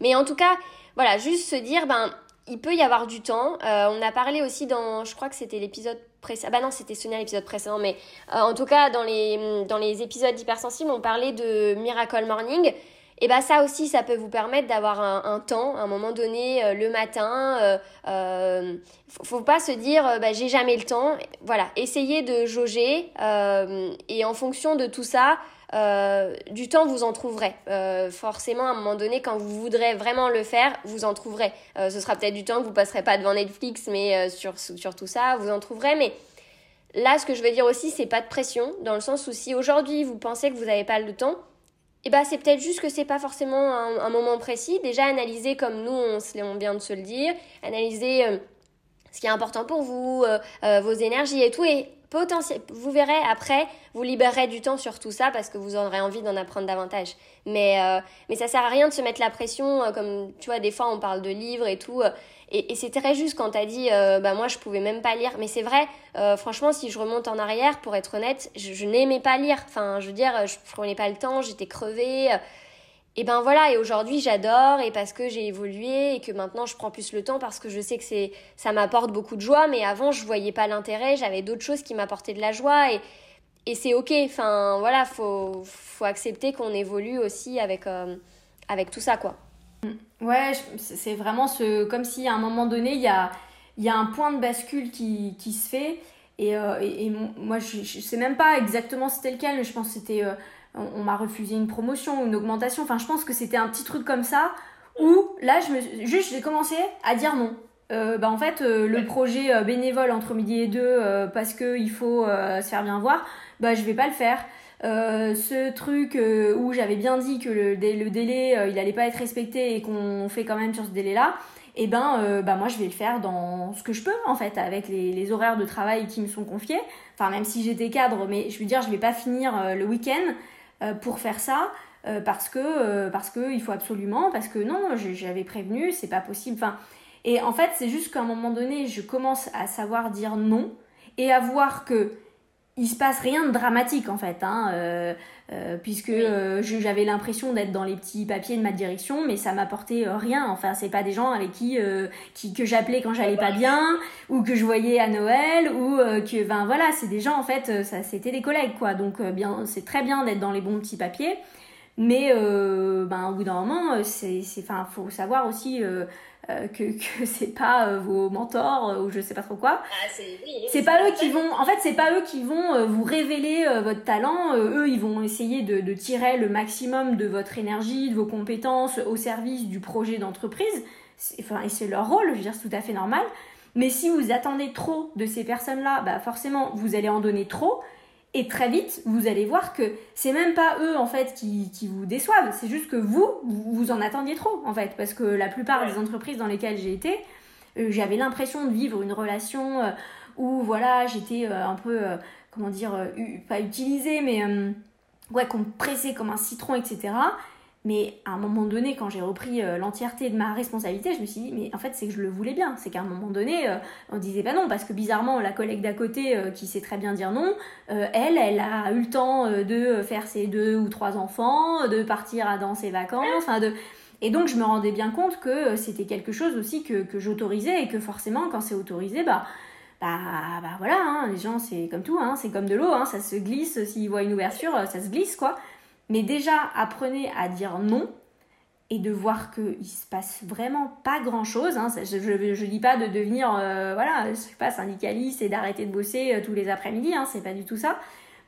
mais en tout cas, voilà, juste se dire, ben, il peut y avoir du temps. Euh, on a parlé aussi dans, je crois que c'était l'épisode précédent, bah non, c'était Sonia l'épisode précédent, mais euh, en tout cas, dans les, dans les épisodes hypersensibles, on parlait de Miracle Morning. Et bah ça aussi, ça peut vous permettre d'avoir un, un, temps, à un moment donné, euh, le matin. Euh, faut, faut pas se dire, bah, j'ai jamais le temps. Voilà, essayez de jauger et en fonction de tout ça, euh, du temps, vous en trouverez. Euh, forcément, à un moment donné, quand vous voudrez vraiment le faire, vous en trouverez. Euh, ce sera peut-être du temps que vous passerez pas devant Netflix, mais sur, tout ça, vous en trouverez. Mais là, ce que je veux dire aussi, c'est pas de pression, dans le sens où si aujourd'hui vous pensez que vous n'avez pas le temps, eh ben, c'est peut-être juste que c'est pas forcément un, moment précis. Déjà, analysez comme nous, on, vient de se le dire, analysez ce qui est important pour vous, vos énergies et tout, et vous verrez après, vous libérerez du temps sur tout ça parce que vous aurez envie d'en apprendre davantage. Mais, euh, mais ça sert à rien de se mettre la pression, euh, comme tu vois, des fois on parle de livres et tout. Euh, et, et c'est très juste quand t'as dit, bah moi je pouvais même pas lire. Mais c'est vrai, franchement, si je remonte en arrière, pour être honnête, je, je n'aimais pas lire. Enfin, je veux dire, je prenais pas le temps, j'étais crevée. Et ben voilà, et aujourd'hui j'adore et parce que j'ai évolué et que maintenant je prends plus le temps parce que je sais que c'est ça m'apporte beaucoup de joie, mais avant je voyais pas l'intérêt, j'avais d'autres choses qui m'apportaient de la joie et, et c'est ok. Enfin voilà, faut faut accepter qu'on évolue aussi avec euh, avec tout ça quoi. Ouais, c'est vraiment ce comme si à un moment donné il y a y a un point de bascule qui, qui se fait et, euh, et, moi je, je sais même pas exactement c'était lequel, mais je pense que c'était euh, on, m'a refusé une promotion, une augmentation. Enfin, je pense que c'était un petit truc comme ça où là, je me, juste, j'ai commencé à dire non. Euh, bah en fait euh, le projet euh, bénévole entre midi et deux parce que il faut se faire bien voir bah je vais pas le faire ce truc où j'avais bien dit que le, le délai il allait pas être respecté et qu'on fait quand même sur ce délai là et eh ben bah moi je vais le faire dans ce que je peux en fait avec les, les horaires de travail qui me sont confiés enfin même si j'étais cadre mais je veux dire je vais pas finir le week-end pour faire ça euh, parce que euh, parce que il faut absolument parce que non j'avais prévenu c'est pas possible. Enfin et en fait c'est juste qu'à un moment donné je commence à savoir dire non et à voir que il se passe rien de dramatique en fait, hein, euh, euh, puisque euh, j'avais l'impression d'être dans les petits papiers de ma direction, mais ça m'apportait rien. Enfin, c'est pas des gens avec qui, qui que j'appelais quand j'allais pas bien, ou que je voyais à Noël, ou que, ben voilà, c'est des gens en fait, ça c'était des collègues quoi. Donc bien, c'est très bien d'être dans les bons petits papiers, mais ben au bout d'un moment, c'est, enfin, faut savoir aussi euh, que, que c'est pas euh, vos mentors euh, ou je sais pas trop quoi. Ah, c'est pas eux qui vont, en fait, c'est pas eux qui vont vous révéler votre talent. eux, ils vont essayer de, de, tirer le maximum de votre énergie, de vos compétences au service du projet d'entreprise. Enfin, et c'est leur rôle, je veux dire, c'est tout à fait normal. Mais si vous attendez trop de ces personnes-là, bah forcément, vous allez en donner trop. Et très vite, vous allez voir que c'est même pas eux en fait qui, qui vous déçoivent, c'est juste que vous, vous en attendiez trop en fait. Parce que la plupart des entreprises dans lesquelles j'ai été, euh, j'avais l'impression de vivre une relation euh, où voilà, j'étais euh, un peu, comment dire, pas utilisée, mais ouais, qu'on me pressait comme un citron, etc. Mais à un moment donné, quand j'ai repris euh, l'entièreté de ma responsabilité, je me suis dit, mais en fait, c'est que je le voulais bien. C'est qu'à un moment donné, euh, on disait pas non, parce que bizarrement, la collègue d'à côté, euh, qui sait très bien dire non, elle, elle a eu le temps de faire ses deux ou trois enfants, de partir dans ses vacances, enfin de... Et donc, je me rendais bien compte que c'était quelque chose aussi que, que j'autorisais et que forcément, quand c'est autorisé, bah, bah, bah voilà, hein, les gens, c'est comme tout, hein, c'est comme de l'eau, hein, ça se glisse, s'ils voient une ouverture, ça se glisse, quoi. Mais déjà, apprenez à dire non. et de voir qu'il se passe vraiment pas grand chose. Hein. Je, je, dis pas de devenir euh, voilà, sais pas, syndicaliste et d'arrêter de bosser euh, tous les après-midi, hein, c'est pas du tout ça.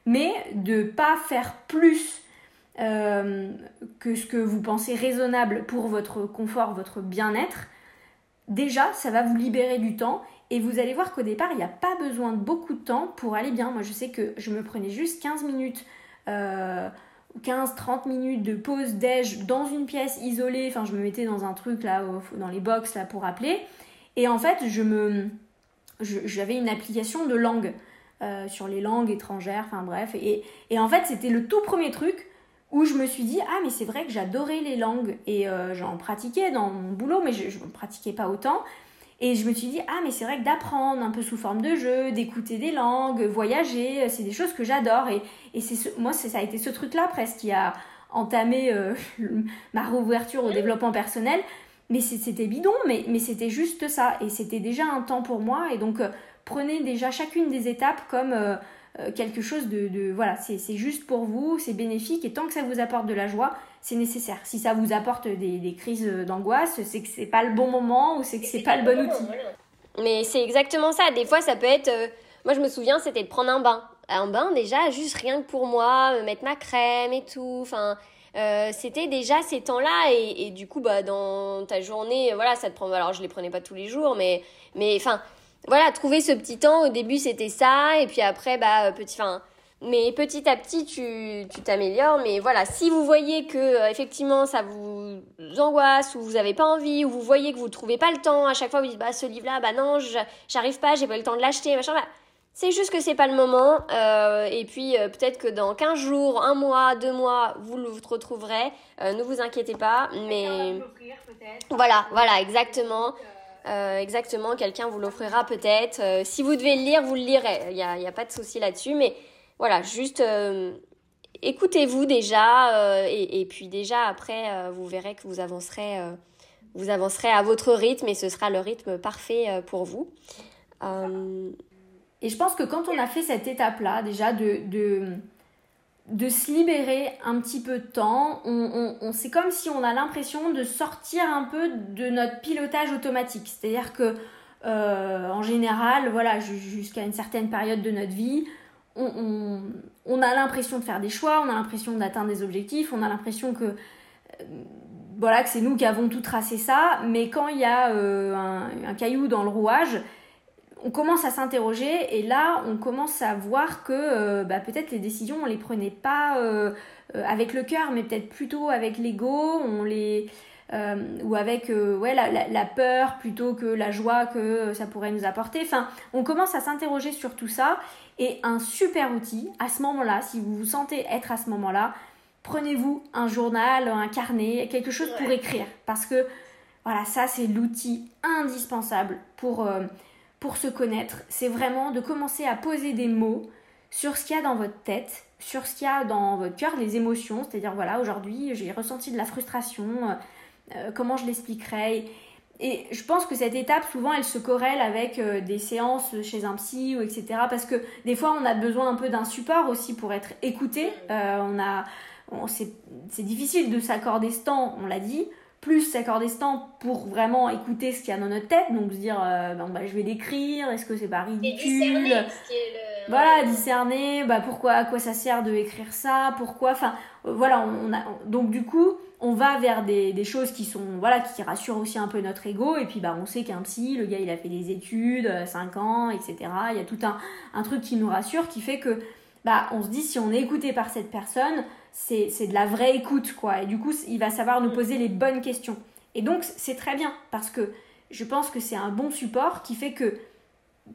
Mais de pas faire plus euh, que ce que vous pensez raisonnable pour votre confort, votre bien-être, déjà ça va vous libérer du temps et vous allez voir qu'au départ il n'y a pas besoin de beaucoup de temps pour aller bien. Moi je sais que je me prenais juste 15 minutes. 15-30 minutes de pause déj dans une pièce isolée, enfin je me mettais dans un truc là, dans les box là pour appeler, et en fait je me, j'avais une application de langue euh, sur les langues étrangères, enfin bref, et, et en fait c'était le tout premier truc où je me suis dit ah mais c'est vrai que j'adorais les langues et euh, j'en pratiquais dans mon boulot mais je ne pratiquais pas autant et je me suis dit, ah, mais c'est vrai que d'apprendre un peu sous forme de jeu, d'écouter des langues, voyager, c'est des choses que j'adore. Et, c'est moi, ça a été ce truc-là presque qui a entamé euh, ma réouverture au développement personnel. Mais c'était bidon, mais, c'était juste ça. Et c'était déjà un temps pour moi. Et donc, euh, prenez déjà chacune des étapes comme euh, quelque chose de, de voilà, c'est juste pour vous, c'est bénéfique. Et tant que ça vous apporte de la joie, c'est nécessaire. Si ça vous apporte des, crises d'angoisse, c'est que c'est pas le bon moment ou c'est que c'est pas le bon outil. Mais c'est exactement ça. Des fois, ça peut être. Euh, moi, je me souviens, c'était de prendre un bain. Un bain, déjà, juste rien que pour moi, mettre ma crème et tout. Enfin. Euh, c'était déjà ces temps-là et, du coup bah dans ta journée voilà ça te prend alors je les prenais pas tous les jours mais mais enfin voilà trouver ce petit temps au début c'était ça et puis après bah petit enfin mais petit à petit, tu t'améliores. Mais voilà, si vous voyez que euh, effectivement ça vous angoisse ou vous n'avez pas envie ou vous voyez que vous ne trouvez pas le temps, à chaque fois vous dites bah ce livre-là, bah non, j'arrive pas, j'ai pas le temps de l'acheter, machin. Bah, c'est juste que c'est pas le moment. Euh, et puis euh, peut-être que dans 15 jours, un mois, deux mois, vous le retrouverez. ne vous inquiétez pas. Mais voilà, voilà, exactement. exactement, quelqu'un vous l'offrira peut-être. si vous devez le lire, vous le lirez. Il n'y a, y a pas de souci là-dessus. Mais voilà, juste euh, écoutez-vous déjà euh, et, puis déjà après euh, vous verrez que vous avancerez, vous avancerez à votre rythme et ce sera le rythme parfait pour vous. Et je pense que quand on a fait cette étape-là, déjà de, de, de, se libérer un petit peu de temps, on, c'est comme si on a l'impression de sortir un peu de notre pilotage automatique. C'est-à-dire que en général, voilà, jusqu'à une certaine période de notre vie, on, a l'impression de faire des choix, on a l'impression d'atteindre des objectifs, on a l'impression que euh, voilà que c'est nous qui avons tout tracé ça, mais quand il y a euh, un, caillou dans le rouage, on commence à s'interroger et là on commence à voir que euh, bah, peut-être les décisions on les prenait pas avec le cœur, mais peut-être plutôt avec l'ego, on les ou avec ouais, la, la, peur plutôt que la joie que ça pourrait nous apporter. Enfin, on commence à s'interroger sur tout ça et un super outil à ce moment-là, si vous vous sentez être à ce moment-là, prenez-vous un journal, un carnet, quelque chose pour écrire. Parce que voilà, ça c'est l'outil indispensable pour, euh, pour se connaître. C'est vraiment de commencer à poser des mots sur ce qu'il y a dans votre tête, sur ce qu'il y a dans votre cœur, les émotions. C'est-à-dire, voilà, aujourd'hui j'ai ressenti de la frustration, euh, comment je l'expliquerai? Et je pense que cette étape, souvent, elle se corrèle avec euh, des séances chez un psy ou etc. Parce que des fois, on a besoin un peu d'un support aussi pour être écouté. Euh, on a, c'est difficile de s'accorder ce temps, on l'a dit. Plus s'accorder ce temps pour vraiment écouter ce qu'il y a dans notre tête. Donc se dire, euh, bah, je vais l'écrire, est-ce que c'est pas ridicule? le... Voilà, discerner, bah, pourquoi, à quoi ça sert de écrire ça, pourquoi. Enfin, voilà, on a, donc du coup on va vers des, choses qui sont voilà qui rassurent aussi un peu notre ego et puis bah on sait qu'un psy le gars il a fait des études 5 euh, ans etc il y a tout un, un truc qui nous rassure qui fait que bah on se dit si on est écouté par cette personne c'est de la vraie écoute quoi et du coup il va savoir nous poser les bonnes questions et donc c'est très bien parce que je pense que c'est un bon support qui fait que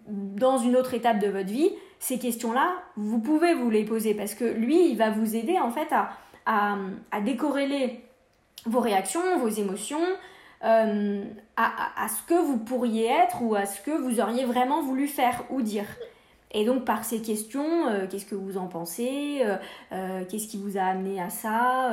dans une autre étape de votre vie ces questions là vous pouvez vous les poser parce que lui il va vous aider en fait à, à, à décorréler vos réactions, vos émotions, euh, à, ce que vous pourriez être ou à ce que vous auriez vraiment voulu faire ou dire. Et donc par ces questions, euh, qu'est-ce que vous en pensez euh, Qu'est-ce qui vous a amené à ça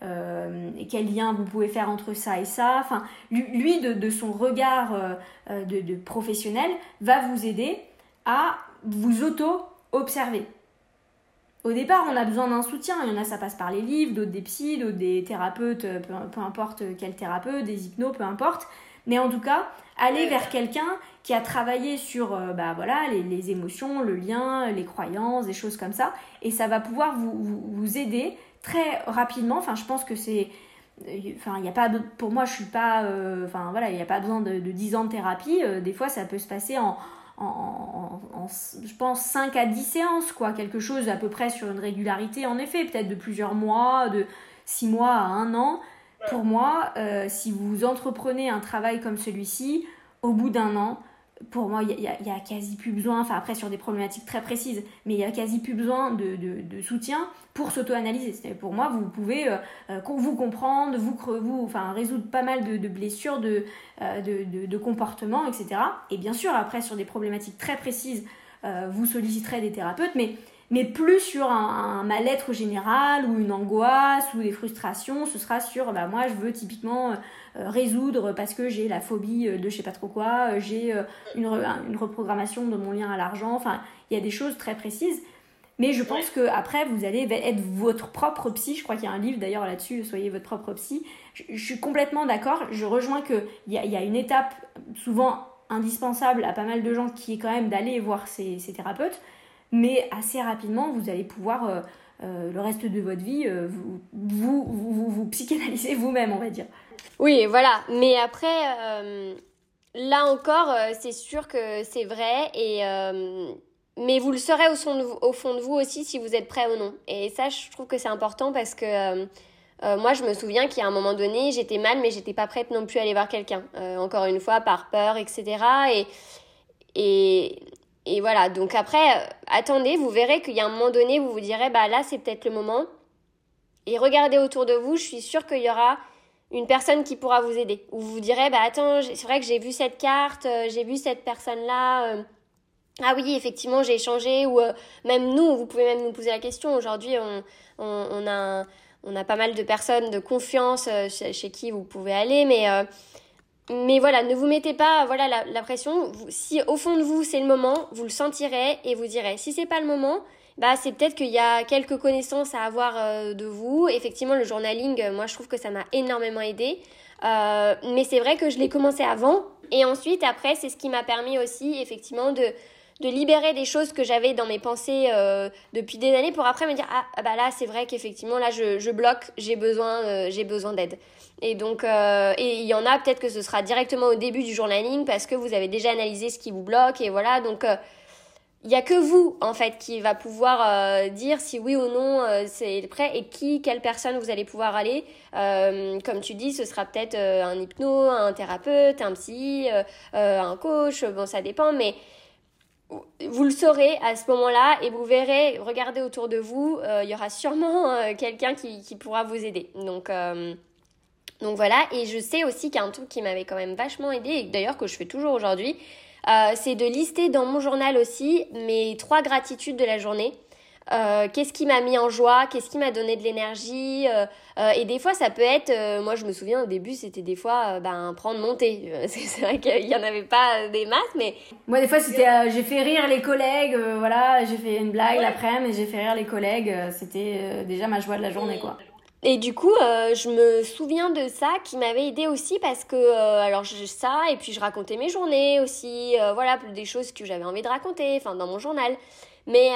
Quel lien vous pouvez faire entre ça et ça Enfin, lui, de, son regard de, de, professionnel, va vous aider à vous auto-observer. au départ, on a besoin d'un soutien. Il y en a, ça passe par les livres, d'autres des psys, d'autres des thérapeutes, peu, importe quel thérapeute, des hypnos, peu importe. Mais en tout cas, aller vers quelqu'un qui a travaillé sur euh, bah, voilà, les, émotions, le lien, les croyances, des choses comme ça. Et ça va pouvoir vous, vous, aider très rapidement. Enfin, je pense que c'est. Enfin, il a pas pour moi, je suis pas. Euh, enfin, voilà, il n'y a pas besoin de, de 10 ans de thérapie. Euh, des fois, ça peut se passer en, en, je pense, 5 à 10 séances, quoi. Quelque chose à peu près sur une régularité, en effet, peut-être de plusieurs mois, de 6 mois à 1 an. Pour moi, si vous entreprenez un travail comme celui-ci, au bout d'un an, pour moi, il n'y a, quasi plus besoin, enfin après sur des problématiques très précises, mais il n'y a quasi plus besoin de, de, soutien pour s'auto-analyser. Pour moi, vous pouvez euh, euh, vous comprendre, vous, vous enfin, résoudre pas mal de, blessures, euh, de, de, comportements, etc. Et bien sûr, après sur des problématiques très précises, vous solliciterez des thérapeutes, mais mais plus sur un, mal-être général ou une angoisse ou des frustrations. Ce sera sur, bah, moi je veux typiquement euh, résoudre parce que j'ai la phobie de je sais pas trop quoi, euh, j'ai euh, une, une, reprogrammation de mon lien à l'argent. Enfin, il y a des choses très précises. Mais je pense que après vous allez être votre propre psy. Je crois qu'il y a un livre d'ailleurs là-dessus, soyez votre propre psy. Je, suis complètement d'accord. Je rejoins qu'il y a, y a une étape souvent indispensable à pas mal de gens qui est quand même d'aller voir ces, ces thérapeutes mais assez rapidement, vous allez pouvoir, euh, euh, le reste de votre vie, euh, vous, vous, vous, vous, psychanalyser vous-même, on va dire. Oui, voilà. Mais après, là encore, c'est sûr que c'est vrai. Et, mais vous le saurez au fond, de au fond de vous aussi si vous êtes prêt ou non. Et ça, je trouve que c'est important parce que moi, je me souviens qu'à un moment donné, j'étais mal, mais j'étais pas prête non plus à aller voir quelqu'un. encore une fois, par peur, etc. Et, et, et voilà, donc après, euh, attendez, vous verrez qu'il y a un moment donné, vous vous direz, bah là, c'est peut-être le moment. Et regardez autour de vous, je suis sûre qu'il y aura une personne qui pourra vous aider. Ou vous vous direz, bah attends, c'est vrai que j'ai vu cette carte, euh, j'ai vu cette personne-là. Euh, ah oui, effectivement, j'ai échangé. Ou même nous, vous pouvez même nous poser la question. Aujourd'hui, on, on, a, on a pas mal de personnes de confiance chez, chez qui vous pouvez aller. Mais mais voilà, ne vous mettez pas voilà la, pression. Si au fond de vous c'est le moment, vous le sentirez et vous direz. Si c'est pas le moment, bah c'est peut-être qu'il y a quelques connaissances à avoir euh, de vous. Effectivement, le journaling, euh, moi je trouve que ça m'a énormément aidé. Euh, mais c'est vrai que je l'ai commencé avant et ensuite après c'est ce qui m'a permis aussi effectivement de de libérer des choses que j'avais dans mes pensées depuis des années pour après me dire ah, ah bah là c'est vrai qu'effectivement là je, bloque j'ai besoin j'ai besoin d'aide et donc, euh, et il y en a peut-être que ce sera directement au début du journaling parce que vous avez déjà analysé ce qui vous bloque et voilà. Donc, euh, il n'y a que vous en fait qui va pouvoir euh, dire si oui ou non c'est prêt et qui, quelle personne vous allez pouvoir aller. comme tu dis, ce sera peut-être un hypno, un thérapeute, un psy, un coach. Bon, ça dépend, mais vous le saurez à ce moment-là et vous verrez, regardez autour de vous, il y aura sûrement quelqu'un qui, pourra vous aider. Donc donc voilà, et je sais aussi qu'il y a un truc qui m'avait quand même vachement aidé, et d'ailleurs que je fais toujours aujourd'hui, euh, c'est de lister dans mon journal aussi mes trois gratitudes de la journée. Euh, qu'est-ce qui m'a mis en joie, qu'est-ce qui m'a donné de l'énergie? Euh, et des fois, ça peut être, moi je me souviens au début, c'était des fois ben, prendre mon thé. C'est vrai qu'il n'y en avait pas des masses, mais. Moi, des fois, c'était j'ai fait rire les collègues, voilà, j'ai fait une blague l'après-midi, j'ai fait rire les collègues, c'était déjà ma joie de la journée, quoi. Et du coup, euh, je me souviens de ça qui m'avait aidé aussi parce que, euh, alors je, ça, et puis je racontais mes journées aussi, euh, voilà, des choses que j'avais envie de raconter, enfin dans mon journal. Mais,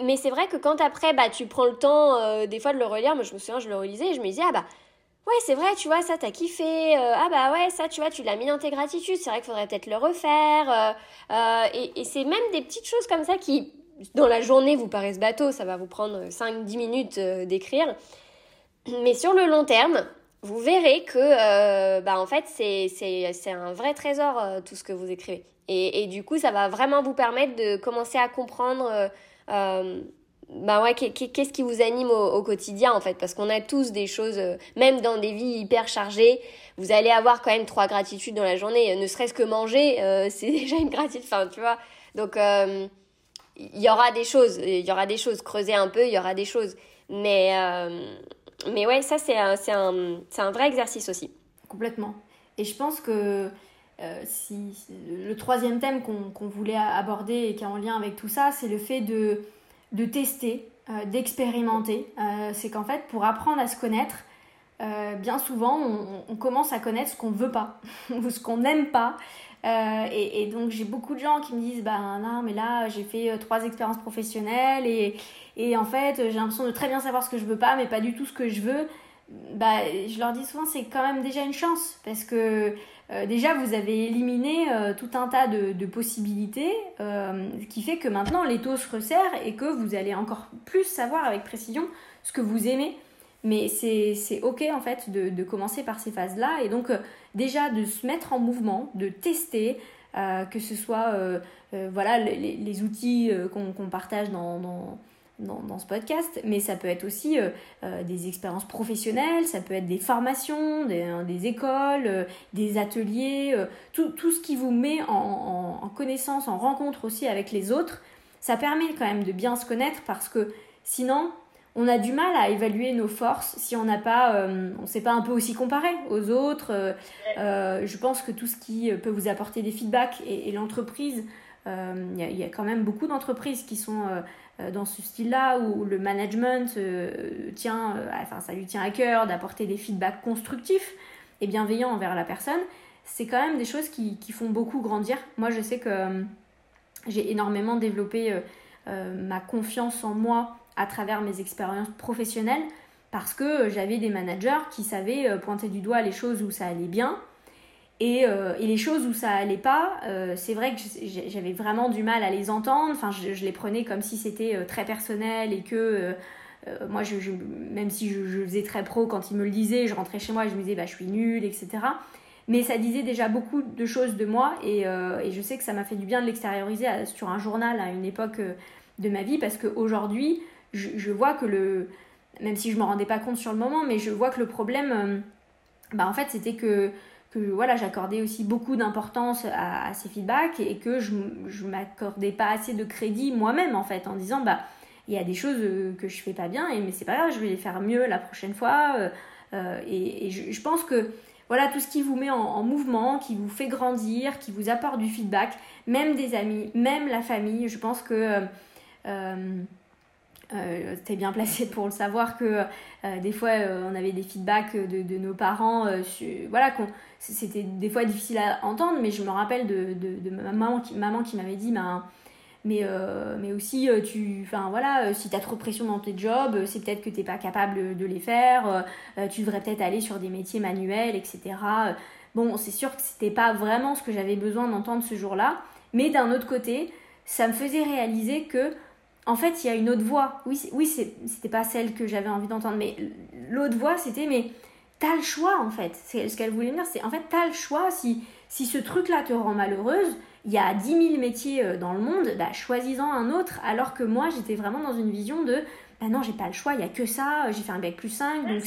mais c'est vrai que quand après, bah, tu prends le temps des fois de le relire, moi je me souviens, je le relisais et je me disais, ah bah, ouais, c'est vrai, tu vois, ça t'as kiffé, ah bah ouais, ça, tu vois, tu l'as mis dans tes gratitudes, c'est vrai qu'il faudrait peut-être le refaire. et, et c'est même des petites choses comme ça qui, dans la journée, vous paraissent bateau, ça va vous prendre 5-10 minutes d'écrire. Mais sur le long terme, vous verrez que euh, bah, en fait c'est un vrai trésor euh, tout ce que vous écrivez. Et, et, du coup ça va vraiment vous permettre de commencer à comprendre euh, bah ouais, qu'est-ce qui vous anime au, quotidien en fait? Parce qu'on a tous des choses, même dans des vies hyper chargées, vous allez avoir quand même trois gratitudes dans la journée. Ne serait-ce que manger, c'est déjà une gratitude, tu vois. Donc il y aura des choses, il y aura des choses, creuser un peu, il y aura des choses. Mais mais ouais, ça, c'est un, un, un, vrai exercice aussi. Complètement. Et je pense que euh, si, le troisième thème qu'on voulait aborder et qui est en lien avec tout ça, c'est le fait de, tester d'expérimenter. c'est qu'en fait, pour apprendre à se connaître, bien souvent, on, commence à connaître ce qu'on ne veut pas ou ce qu'on n'aime pas. Et, et, donc, j'ai beaucoup de gens qui me disent Bah non, mais là, j'ai fait trois expériences professionnelles et, et en fait, j'ai l'impression de très bien savoir ce que je veux pas, mais pas du tout ce que je veux. Bah, je leur dis souvent, c'est quand même déjà une chance parce que euh, déjà vous avez éliminé euh, tout un tas de, possibilités, euh, ce qui fait que maintenant l'étau se resserre et que vous allez encore plus savoir avec précision ce que vous aimez. Mais c'est ok en fait de, commencer par ces phases-là et donc déjà de se mettre en mouvement, de tester, que ce soit voilà, les, outils qu'on partage dans, ce podcast, mais ça peut être aussi euh, euh, des expériences professionnelles, ça peut être des formations, des, hein, écoles, euh, des ateliers, tout, tout, ce qui vous met en, en, connaissance, en rencontre aussi avec les autres. Ça permet quand même de bien se connaître parce que sinon, on a du mal à évaluer nos forces si on n'a pas, on sait pas un peu aussi comparer aux autres. je pense que tout ce qui peut vous apporter des feedbacks et, l'entreprise, il y, a quand même beaucoup d'entreprises qui sont dans ce style-là où le management euh, tient, euh, enfin ça lui tient à cœur d'apporter des feedbacks constructifs et bienveillants envers la personne, c'est quand même des choses qui, qui, font beaucoup grandir. Moi, je sais que j'ai énormément développé ma confiance en moi à travers mes expériences professionnelles parce que j'avais des managers qui savaient pointer du doigt les choses où ça allait bien euh, et, les choses où ça allait pas, euh, c'est vrai que j'avais vraiment du mal à les entendre. Enfin, je, les prenais comme si c'était euh, très personnel et que moi, je, même si je, faisais très pro quand ils me le disaient, je rentrais chez moi et je me disais bah, je suis nulle, etc. Mais ça disait déjà beaucoup de choses de moi et, je sais que ça m'a fait du bien de l'extérioriser sur un journal à une époque de ma vie parce qu'aujourd'hui, je, je vois que le. Même si je ne me rendais pas compte sur le moment, mais je vois que le problème, bah, en fait, c'était que que voilà, j'accordais aussi beaucoup d'importance à, ces feedbacks et que je ne m'accordais pas assez de crédit moi-même en fait en disant bah il y a des choses euh, que je fais pas bien et mais c'est pas grave je vais les faire mieux la prochaine fois euh, euh, et, je, pense que voilà tout ce qui vous met en, mouvement qui vous fait grandir qui vous apporte du feedback même des amis même la famille je pense que t'es bien placé pour le savoir que euh, des fois euh, on avait des feedbacks de, nos parents voilà c'était des fois difficile à entendre mais je me rappelle de, de, ma maman qui, maman qui m'avait dit ben, mais, mais aussi tu enfin voilà si t'as trop de pression dans tes jobs c'est peut-être que t'es pas capable de les faire tu devrais peut-être aller sur des métiers manuels etc bon c'est sûr que c'était pas vraiment ce que j'avais besoin d'entendre ce jour-là mais d'un autre côté ça me faisait réaliser que en fait, il y a une autre voix. Oui, oui c'était pas celle que j'avais envie d'entendre, mais l'autre voix, c'était mais t'as le choix en fait. C'est ce qu'elle voulait me dire, c'est en fait t'as le choix. Si, si ce truc-là te rend malheureuse, il y a 10 000 métiers euh, dans le monde, bah, choisis-en un autre. Alors que moi, j'étais vraiment dans une vision de bah non, j'ai pas le choix, il y a que ça, j'ai fait un bac plus 5, donc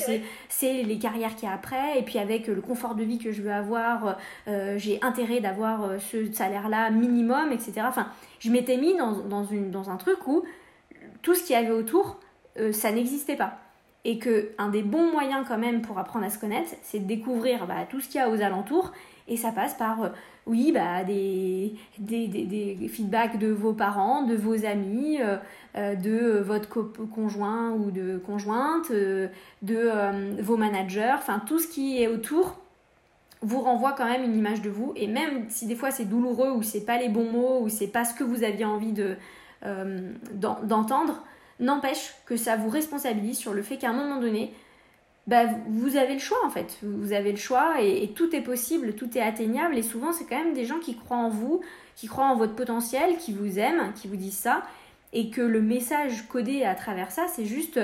c'est les carrières qu'il y a après, et puis avec le confort de vie que je veux avoir, euh, j'ai intérêt d'avoir euh, ce salaire-là minimum, etc. Enfin, je m'étais mis dans, dans, une, dans un truc où tout ce qu'il y avait autour, euh, ça n'existait pas. Et que un des bons moyens quand même pour apprendre à se connaître, c'est de découvrir bah, tout ce qu'il y a aux alentours, et ça passe par oui, bah, des, feedbacks de vos parents, de vos amis, euh, euh, de votre conjoint ou de conjointe, euh, de vos managers, enfin tout ce qui est autour vous renvoie quand même une image de vous. Et même si des fois c'est douloureux ou c'est pas les bons mots ou c'est pas ce que vous aviez envie de d'entendre, n'empêche que ça vous responsabilise sur le fait qu'à un moment donné, bah, vous avez le choix en fait. Vous avez le choix et, tout est possible, tout est atteignable. Et souvent, c'est quand même des gens qui croient en vous, qui croient en votre potentiel, qui vous aiment, qui vous disent ça. Et que le message codé à travers ça, c'est juste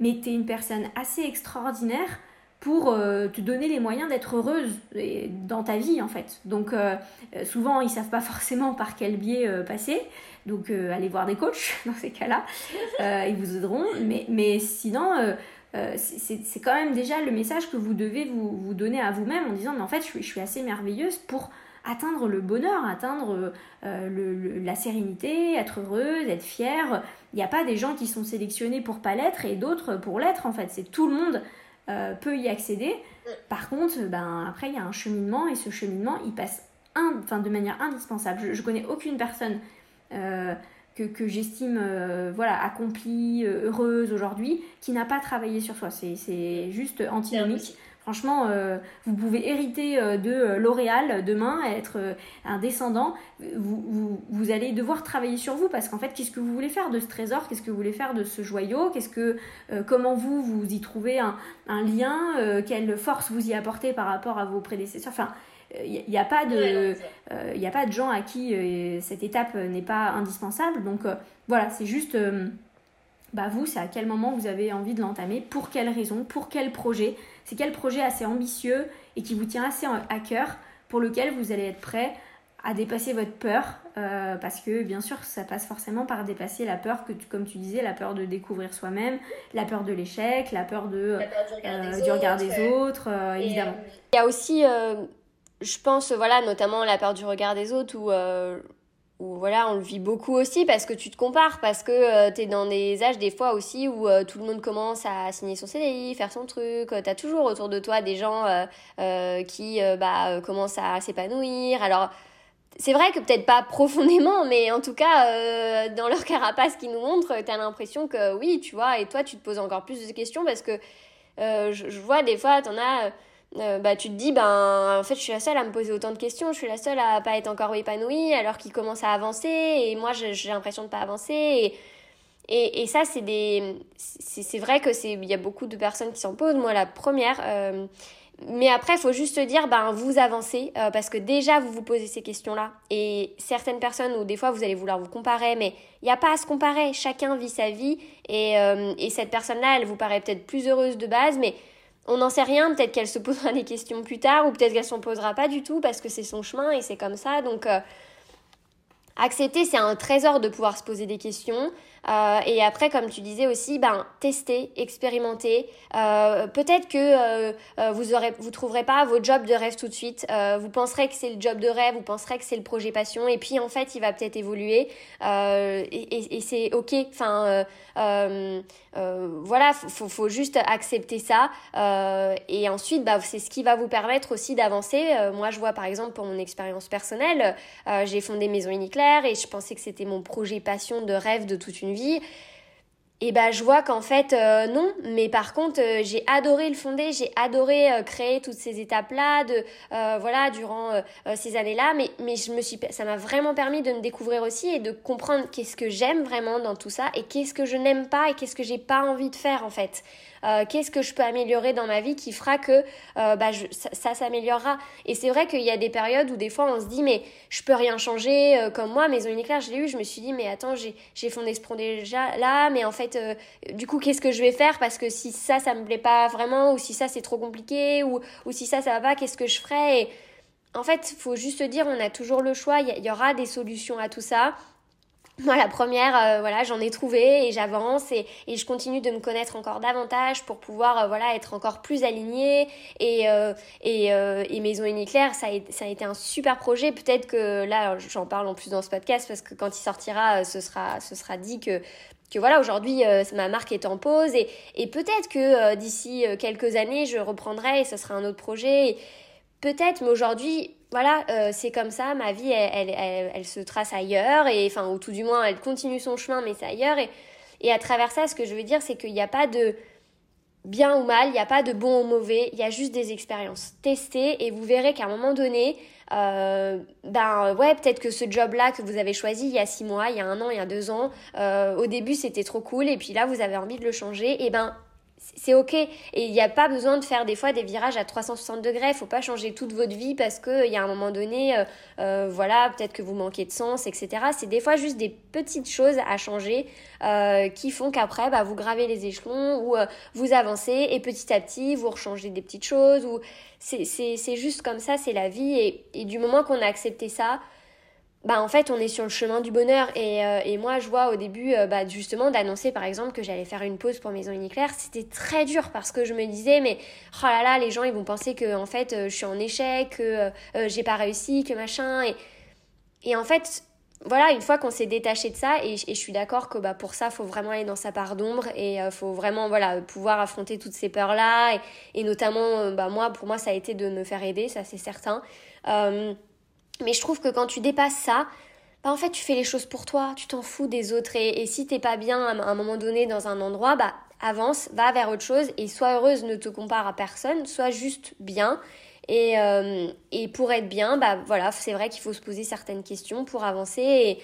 mais t'es une personne assez extraordinaire pour euh, te donner les moyens d'être heureuse dans ta vie en fait. Donc euh, souvent ils savent pas forcément par quel biais euh, passer. Donc allez voir des coachs dans ces cas-là, ils vous aideront. Mais, mais sinon euh, c'est quand même déjà le message que vous devez vous, vous donner à vous-même en disant mais en fait je suis, je suis, assez merveilleuse pour atteindre le bonheur, atteindre euh, le, la sérénité, être heureuse, être fière. Il n'y a pas des gens qui sont sélectionnés pour pas l'être et d'autres pour l'être en fait. C'est tout le monde euh, peut y accéder. Par contre, ben, après il y a un cheminement et ce cheminement il passe un, de manière indispensable. Je, je connais aucune personne que, j'estime voilà, accomplie, heureuse aujourd'hui, qui n'a pas travaillé sur soi. C'est juste antinomique. Franchement, euh, vous pouvez hériter euh, de euh, L'Oréal demain, être un descendant. Vous, allez devoir travailler sur vous parce qu'en fait, qu'est-ce que vous voulez faire de ce trésor? Qu'est-ce que vous voulez faire de ce joyau? Qu'est-ce que, comment vous, vous y trouvez un, lien Quelle force vous y apportez par rapport à vos prédécesseurs? Enfin, il n'y a, pas de, il a pas de gens à qui cette étape n'est pas indispensable. Donc voilà, c'est juste bah vous, c'est à quel moment vous avez envie de l'entamer, pour quelle raison, pour quel projet. C'est quel projet assez ambitieux et qui vous tient assez à cœur pour lequel vous allez être prêt à dépasser votre peur euh, parce que bien sûr ça passe forcément par dépasser la peur que comme tu disais la peur de découvrir soi-même la peur de l'échec la peur de du regard des autres, euh, évidemment il y a aussi je pense voilà notamment la peur du regard des autres où voilà, on le vit beaucoup aussi parce que tu te compares, parce que euh, tu es dans des âges des fois aussi où euh, tout le monde commence à signer son CDI, faire son truc, tu as toujours autour de toi des gens euh, qui bah, commencent à s'épanouir. Alors c'est vrai que peut-être pas profondément, mais en tout cas dans leur carapace qui nous montre, tu as l'impression que oui, tu vois, et toi tu te poses encore plus de questions parce que je, je, vois des fois, tu en as euh, bah, tu te dis, ben, en fait, je suis la seule à me poser autant de questions, je suis la seule à pas être encore épanouie alors qu'il commence à avancer et moi, j'ai l'impression de pas avancer. Et, et, ça, c'est des. C'est vrai que c'est il y a beaucoup de personnes qui s'en posent, moi la première. Euh, mais après, il faut juste dire, ben, vous avancez, euh, parce que déjà, vous vous posez ces questions-là. Et certaines personnes, ou des fois, vous allez vouloir vous comparer, mais il n'y a pas à se comparer. Chacun vit sa vie. Et, et cette personne-là, elle vous paraît peut-être plus heureuse de base, mais on n'en sait rien, peut-être qu'elle se posera des questions plus tard ou peut-être qu'elle s'en posera pas du tout parce que c'est son chemin et c'est comme ça. Donc euh, accepter, c'est un trésor de pouvoir se poser des questions. Euh, et après, comme tu disais aussi, ben, tester, expérimenter. Euh, peut-être que vous aurez, vous trouverez pas votre job de rêve tout de suite. vous penserez que c'est le job de rêve, vous penserez que c'est le projet passion. Et puis, en fait, il va peut-être évoluer. et, c'est OK. Enfin, euh, voilà, faut, faut, juste accepter ça. Euh, et ensuite, bah, c'est ce qui va vous permettre aussi d'avancer. Euh, moi, je vois par exemple pour mon expérience personnelle, j'ai fondé Maison Uniclair et je pensais que c'était mon projet passion de rêve de toute une vie et bah je vois qu'en fait euh, non. Mais par contre euh, j'ai adoré le fonder j'ai adoré euh, créer toutes ces étapes là de voilà durant ces années là mais mais je me suis ça m'a vraiment permis de me découvrir aussi et de comprendre qu'est-ce que j'aime vraiment dans tout ça et qu'est-ce que je n'aime pas et qu'est-ce que j'ai pas envie de faire en fait euh, qu'est-ce que je peux améliorer dans ma vie qui fera que euh, bah, ça, s'améliorera. Et c'est vrai qu'il y a des périodes où des fois on se dit mais je peux rien changer, euh, comme moi, Maison Uniclair, je l'ai eu, je me suis dit mais attends, j'ai fondé ce déjà là, mais en fait, du coup, qu'est-ce que je vais faire? Parce que si ça, ça me plaît pas vraiment, ou si ça, c'est trop compliqué, ou, ou si ça, ça va pas, qu'est-ce que je ferai? Et, en fait, faut juste dire, on a toujours le choix, il y, aura des solutions à tout ça. Moi, la première, euh, voilà, j'en ai trouvé et j'avance et, et, je continue de me connaître encore davantage pour pouvoir, euh, voilà, être encore plus alignée. Et, euh, et, et, Maison Uniclair, ça a, ça a été un super projet. Peut-être que là, j'en parle en plus dans ce podcast parce que quand il sortira, ce sera, ce sera dit que que voilà, aujourd'hui, ma marque est en pause et, et peut-être que d'ici quelques années, je reprendrai et ce sera un autre projet. Peut-être, mais aujourd'hui, voilà, euh, c'est comme ça, ma vie, elle, elle, elle, se trace ailleurs, et enfin, ou tout du moins, elle continue son chemin, mais c'est ailleurs. Et, à travers ça, ce que je veux dire, c'est qu'il n'y a pas de bien ou mal, il n'y a pas de bon ou mauvais, il y a juste des expériences. Testez, et vous verrez qu'à un moment donné, euh, ben ouais, peut-être que ce job-là que vous avez choisi il y a six mois, il y a un an, il y a deux ans, euh, au début c'était trop cool, et puis là vous avez envie de le changer, et ben c'est ok. Et il n'y a pas besoin de faire des fois des virages à 360 degrés. Il faut pas changer toute votre vie parce que il y a un moment donné euh, euh, voilà peut-être que vous manquez de sens etc c'est des fois juste des petites choses à changer euh, qui font qu'après bah, vous gravez les échelons ou vous avancez et petit à petit vous rechangez des petites choses ou c'est juste comme ça c'est la vie. Et du moment qu'on a accepté ça bah en fait on est sur le chemin du bonheur. Et, euh, et moi je vois au début euh, bah, justement d'annoncer par exemple que j'allais faire une pause pour Maison Uniclair c'était très dur parce que je me disais mais oh là là les gens ils vont penser que en fait euh, je suis en échec que j'ai pas réussi que machin. Et, et en fait voilà une fois qu'on s'est détaché de ça et, je suis d'accord que bah, pour ça faut vraiment aller dans sa part d'ombre et faut vraiment voilà pouvoir affronter toutes ces peurs là et, et notamment bah, moi pour moi ça a été de me faire aider ça c'est certain mais je trouve que quand tu dépasses ça, bah, en fait, tu fais les choses pour toi, tu t'en fous des autres. Et, et si t'es pas bien à un moment donné dans un endroit, bah, avance, va vers autre chose et sois heureuse, ne te compare à personne, sois juste bien. Et, euh, pour être bien, bah voilà, c'est vrai qu'il faut se poser certaines questions pour avancer.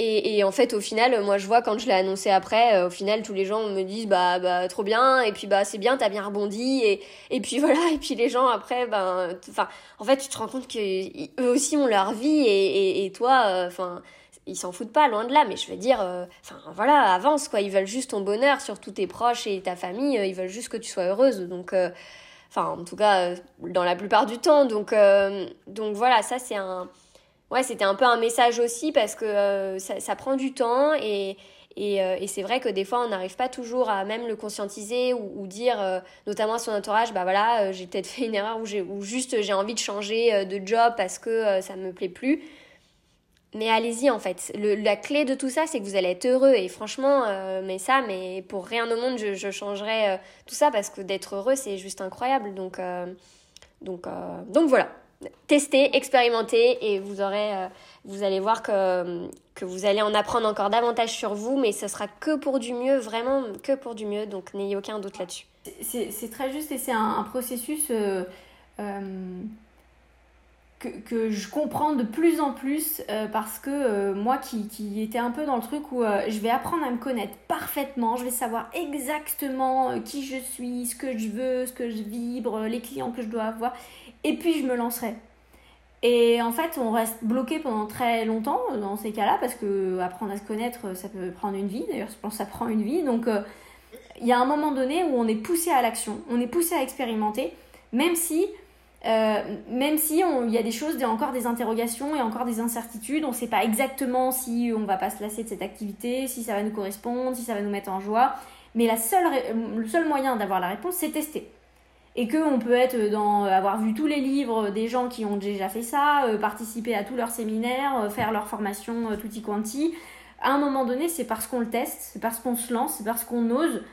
Et, en fait, au final, moi, je vois quand je l'ai annoncé après, euh, au final, tous les gens me disent bah, bah trop bien, et puis bah c'est bien, t'as bien rebondi, et, et puis voilà, et puis les gens après, ben, enfin, en fait, tu te rends compte que eux aussi ont leur vie, et, et, et toi, euh, enfin, ils s'en foutent pas, loin de là, mais je veux dire, euh, enfin voilà, avance quoi, ils veulent juste ton bonheur, surtout tes proches et ta famille, ils veulent juste que tu sois heureuse, donc, enfin, en tout cas, dans la plupart du temps, donc, donc voilà, ça c'est un ouais, c'était un peu un message aussi parce que euh, ça, prend du temps et, euh, et c'est vrai que des fois, on n'arrive pas toujours à même le conscientiser ou, dire, euh, notamment à son entourage, bah voilà, j'ai peut-être fait une erreur ou, juste j'ai envie de changer de job parce que ça me plaît plus. Mais allez-y en fait. La clé de tout ça, c'est que vous allez être heureux. Et franchement, mais ça, mais pour rien au monde, je, je changerais tout ça parce que d'être heureux, c'est juste incroyable. Donc, donc, donc voilà tester, expérimenter et vous aurez, euh, vous allez voir que, que vous allez en apprendre encore davantage sur vous, mais ce sera que pour du mieux, vraiment que pour du mieux, donc n'ayez aucun doute là-dessus. C'est très juste et c'est un, processus euh, euh, que, que, je comprends de plus en plus parce que moi qui, qui était un peu dans le truc où je vais apprendre à me connaître parfaitement, je vais savoir exactement qui je suis, ce que je veux, ce que je vibre, les clients que je dois avoir et puis je me lancerai. Et en fait, on reste bloqué pendant très longtemps dans ces cas-là, parce que apprendre à se connaître, ça peut prendre une vie. D'ailleurs, je pense que ça prend une vie. Donc, euh, il y a un moment donné où on est poussé à l'action, on est poussé à expérimenter, même si, euh, même si il y a des choses, a encore des interrogations et encore des incertitudes. On ne sait pas exactement si on va pas se lasser de cette activité, si ça va nous correspondre, si ça va nous mettre en joie. Mais le seul moyen d'avoir la réponse, c'est tester et qu'on peut être dans euh, avoir vu tous les livres des gens qui ont déjà fait ça, euh, participer à tous leurs séminaires, euh, faire leur formation tutti quanti. À un moment donné, c'est parce qu'on le teste, c'est parce qu'on se lance, c'est parce qu'on ose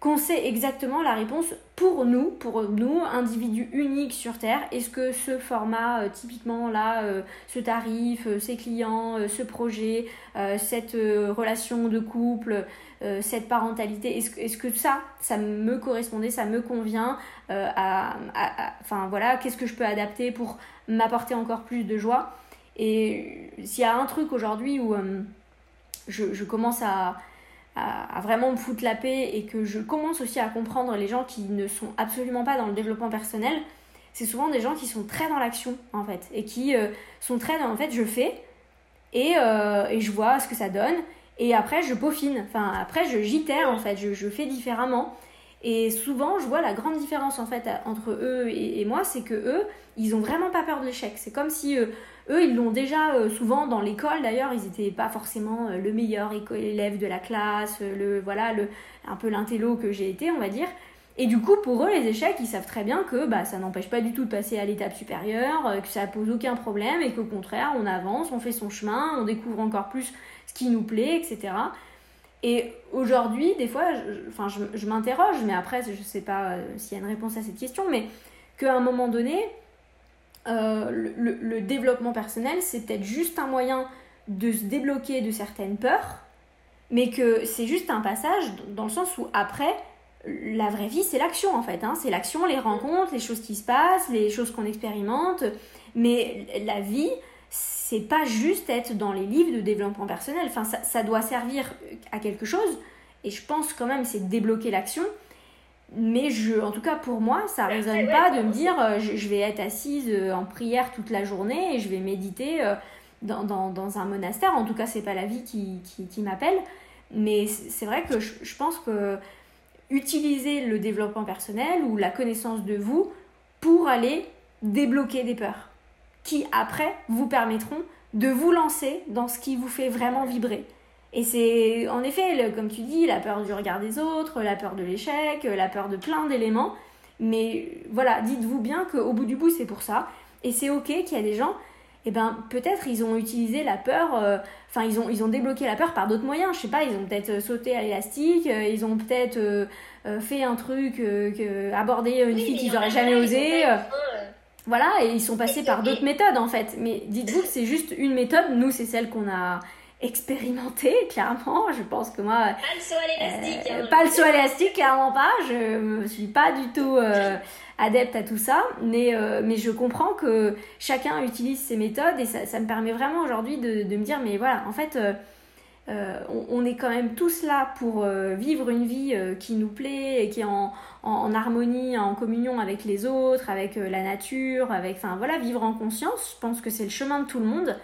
qu'on sait exactement la réponse pour nous, pour nous, individus uniques sur Terre. Est-ce que ce format, typiquement là, ce tarif, ces clients, ce projet, cette relation de couple, euh, cette parentalité Est-ce est que ça, ça me correspondait, ça me convient euh, Enfin voilà, qu'est-ce que je peux adapter pour m'apporter encore plus de joie? Et s'il y a un truc aujourd'hui où euh, je, commence à, à, vraiment me foutre la paix et que je commence aussi à comprendre les gens qui ne sont absolument pas dans le développement personnel, c'est souvent des gens qui sont très dans l'action en fait et qui sont très dans en fait je fais et, et je vois ce que ça donne et après, je peaufine. Enfin, après, je j'itère en fait. Je, je, fais différemment. Et souvent, je vois la grande différence en fait entre eux et, moi, c'est que eux, ils ont vraiment pas peur de l'échec. C'est comme si euh, eux, ils l'ont déjà euh, souvent dans l'école. D'ailleurs, ils n'étaient pas forcément euh, le meilleur élève de la classe, le voilà, le un peu l'intello que j'ai été, on va dire. Et du coup, pour eux, les échecs, ils savent très bien que bah, ça n'empêche pas du tout de passer à l'étape supérieure, que ça pose aucun problème et qu'au contraire, on avance, on fait son chemin, on découvre encore plus ce qui nous plaît, etc. Et aujourd'hui, des fois, je, enfin, je, m'interroge, mais après, je ne sais pas euh, s'il y a une réponse à cette question, mais qu'à un moment donné, euh, le, le, développement personnel, c'est peut-être juste un moyen de se débloquer de certaines peurs, mais que c'est juste un passage dans le sens où après, la vraie vie, c'est l'action en fait. Hein. C'est l'action, les rencontres, les choses qui se passent, les choses qu'on expérimente. Mais la vie, c'est pas juste être dans les livres de développement personnel. Enfin, ça, doit servir à quelque chose. Et je pense quand même c'est débloquer l'action. Mais je, en tout cas pour moi, ça ne résonne pas de me dire euh, je, vais être assise euh, en prière toute la journée et je vais méditer euh, dans, dans, un monastère. En tout cas, c'est pas la vie qui, qui, m'appelle. Mais c'est vrai que je, je, pense que utiliser le développement personnel ou la connaissance de vous pour aller débloquer des peurs qui après vous permettront de vous lancer dans ce qui vous fait vraiment vibrer. Et c'est en effet, comme tu dis, la peur du regard des autres, la peur de l'échec, la peur de plein d'éléments. Mais voilà, dites-vous bien qu'au bout du bout, c'est pour ça. Et c'est ok qu'il y a des gens, eh ben peut-être ils ont utilisé la peur, euh, enfin ils, ont, ils ont débloqué la peur par d'autres moyens. Je sais pas, ils ont peut-être sauté à l'élastique, euh, ils ont peut-être euh, fait un truc, abordé une fille qu'ils n'auraient jamais osé. voilà, et ils sont passés par d'autres méthodes en fait. Mais dites-vous que c'est juste une méthode. Nous, c'est celle qu'on a expérimentée, clairement. Je pense que moi. Pas le saut à l'élastique. Euh, pas le saut à l'élastique, clairement pas. Je me suis pas du tout euh, adepte à tout ça. Mais, euh, mais je comprends que chacun utilise ses méthodes et ça, ça me permet vraiment aujourd'hui de, de, me dire, mais voilà, en fait. On, est quand même tous là pour vivre une vie qui nous plaît et qui est en, en, harmonie, en communion avec les autres, avec la nature, avec, enfin voilà, vivre en conscience. Je pense que c'est le chemin de tout le monde,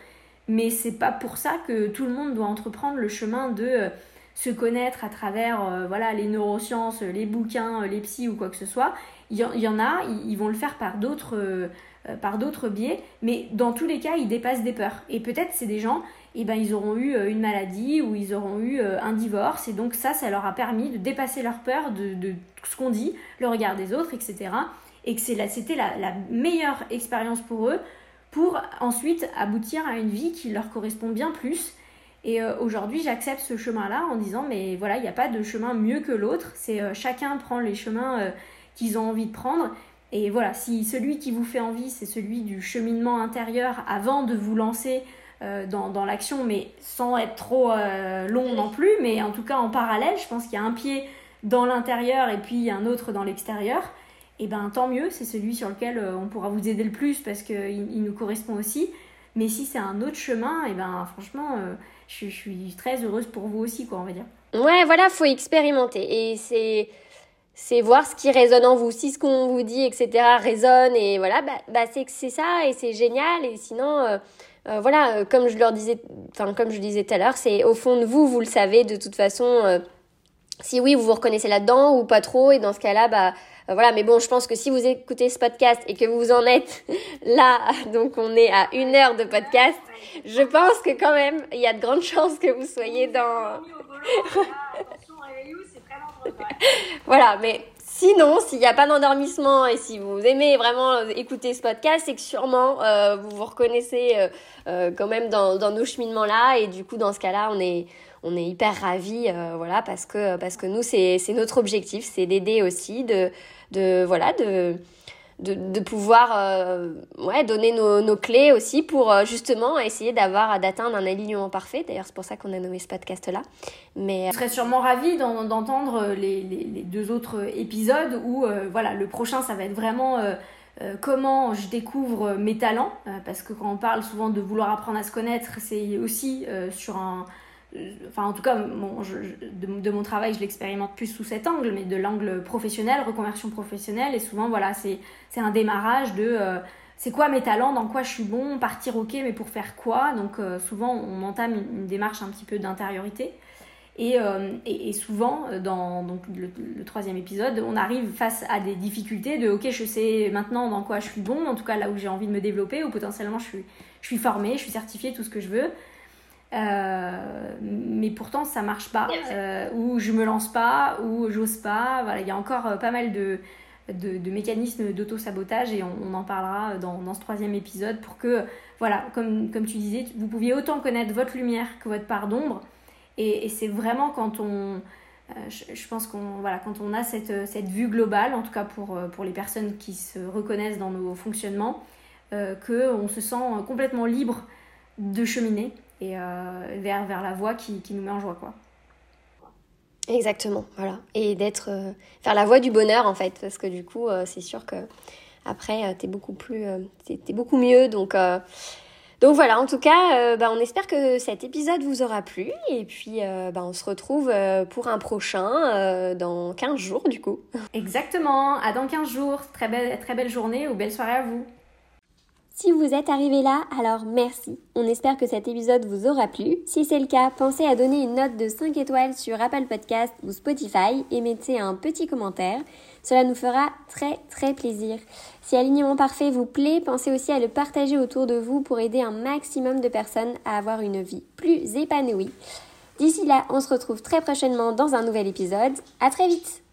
mais c'est pas pour ça que tout le monde doit entreprendre le chemin de se connaître à travers voilà les neurosciences, les bouquins, les psys ou quoi que ce soit. Il y, en a, ils, vont le faire par d'autres par d'autres biais, mais dans tous les cas, ils dépassent des peurs. Et peut-être c'est des gens eh ben, ils auront eu euh, une maladie ou ils auront eu euh, un divorce. Et donc ça, ça leur a permis de dépasser leur peur de, ce qu'on dit, le regard des autres, etc. Et que c'était la meilleure expérience pour eux pour ensuite aboutir à une vie qui leur correspond bien plus. Et euh, aujourd'hui, j'accepte ce chemin-là en disant, mais voilà, il n'y a pas de chemin mieux que l'autre. C'est chacun prend les chemins qu'ils ont envie de prendre. Et voilà, si celui qui vous fait envie, c'est celui du cheminement intérieur avant de vous lancer euh, dans, dans l'action, mais sans être trop euh, long non plus, mais en tout cas en parallèle, je pense qu'il y a un pied dans l'intérieur et puis un autre dans l'extérieur, et eh ben tant mieux, c'est celui sur lequel euh, on pourra vous aider le plus parce qu'il il nous correspond aussi. Mais si c'est un autre chemin, et eh ben franchement, je, je, suis très heureuse pour vous aussi, quoi, on va dire. Ouais, voilà, faut expérimenter. Et c'est c'est voir ce qui résonne en vous. Si ce qu'on vous dit, etc., résonne, et voilà, bah, bah c'est que c'est ça, et c'est génial. Et sinon, euh, voilà, euh, comme je leur disais, enfin comme je disais tout à l'heure, c'est au fond de vous, vous le savez de toute façon. Euh, si oui, vous vous reconnaissez là-dedans ou pas trop, et dans ce cas-là, bah voilà. Mais bon, je pense que si vous écoutez ce podcast et que vous en êtes là, donc on est à une heure de podcast, je pense que quand même, il y a de grandes chances que vous soyez dans. voilà, mais Sinon, s'il n'y a pas d'endormissement et si vous aimez vraiment écouter ce podcast, c'est que sûrement euh, vous vous reconnaissez euh, euh, quand même dans, dans nos cheminements là et du coup dans ce cas-là, on est on est hyper ravis voilà parce que parce que nous c'est c'est notre objectif, c'est d'aider aussi de de voilà de de, de pouvoir euh, ouais, donner nos, nos, clés aussi pour euh, justement essayer d'avoir d'atteindre un alignement parfait. D'ailleurs, c'est pour ça qu'on a nommé ce podcast-là. Mais... Je serais sûrement ravie d'entendre les, les, deux autres épisodes où euh, voilà, le prochain, ça va être vraiment comment je découvre mes talents. parce que quand on parle souvent de vouloir apprendre à se connaître, c'est aussi sur un enfin en tout cas de, mon travail je l'expérimente plus sous cet angle mais de l'angle professionnel reconversion professionnelle. Et souvent voilà c'est un démarrage de euh, c'est quoi mes talents dans quoi je suis bon partir ok mais pour faire quoi? Donc euh, souvent on entame une, démarche un petit peu d'intériorité. Et, euh, et, souvent dans donc, le, troisième épisode on arrive face à des difficultés de ok je sais maintenant dans quoi je suis bon en tout cas là où j'ai envie de me développer ou potentiellement je suis, je suis je suis certifiée tout ce que je veux euh, mais pourtant ça marche pas, euh, ou je me lance pas, ou j'ose pas. Voilà, il y a encore euh, pas mal de, de, de mécanismes d'auto-sabotage et on, en parlera dans, dans, ce troisième épisode pour que, voilà, comme, comme tu disais, vous pouviez autant connaître votre lumière que votre part d'ombre. Et, et c'est vraiment quand on. Je, je, pense qu'on voilà, quand on a cette, cette, vue globale, en tout cas pour, pour les personnes qui se reconnaissent dans nos fonctionnements, qu'on se sent complètement libre de cheminer et euh, vers, vers la voie qui, qui, nous met en joie quoi. Exactement, voilà. Et d'être euh, faire la voie du bonheur en fait, parce que du coup, euh, c'est sûr que après, t'es beaucoup plus, t'es, beaucoup mieux. Donc, donc voilà. En tout cas, bah, on espère que cet épisode vous aura plu, et puis bah, on se retrouve pour un prochain dans 15 jours du coup. Exactement. À dans 15 jours. Très belle, très belle journée ou belle soirée à vous. Si vous êtes arrivé là, alors merci. On espère que cet épisode vous aura plu. Si c'est le cas, pensez à donner une note de 5 étoiles sur Apple Podcast ou Spotify et mettez un petit commentaire. Cela nous fera très très plaisir. Si Alignement Parfait vous plaît, pensez aussi à le partager autour de vous pour aider un maximum de personnes à avoir une vie plus épanouie. D'ici là, on se retrouve très prochainement dans un nouvel épisode. À très vite!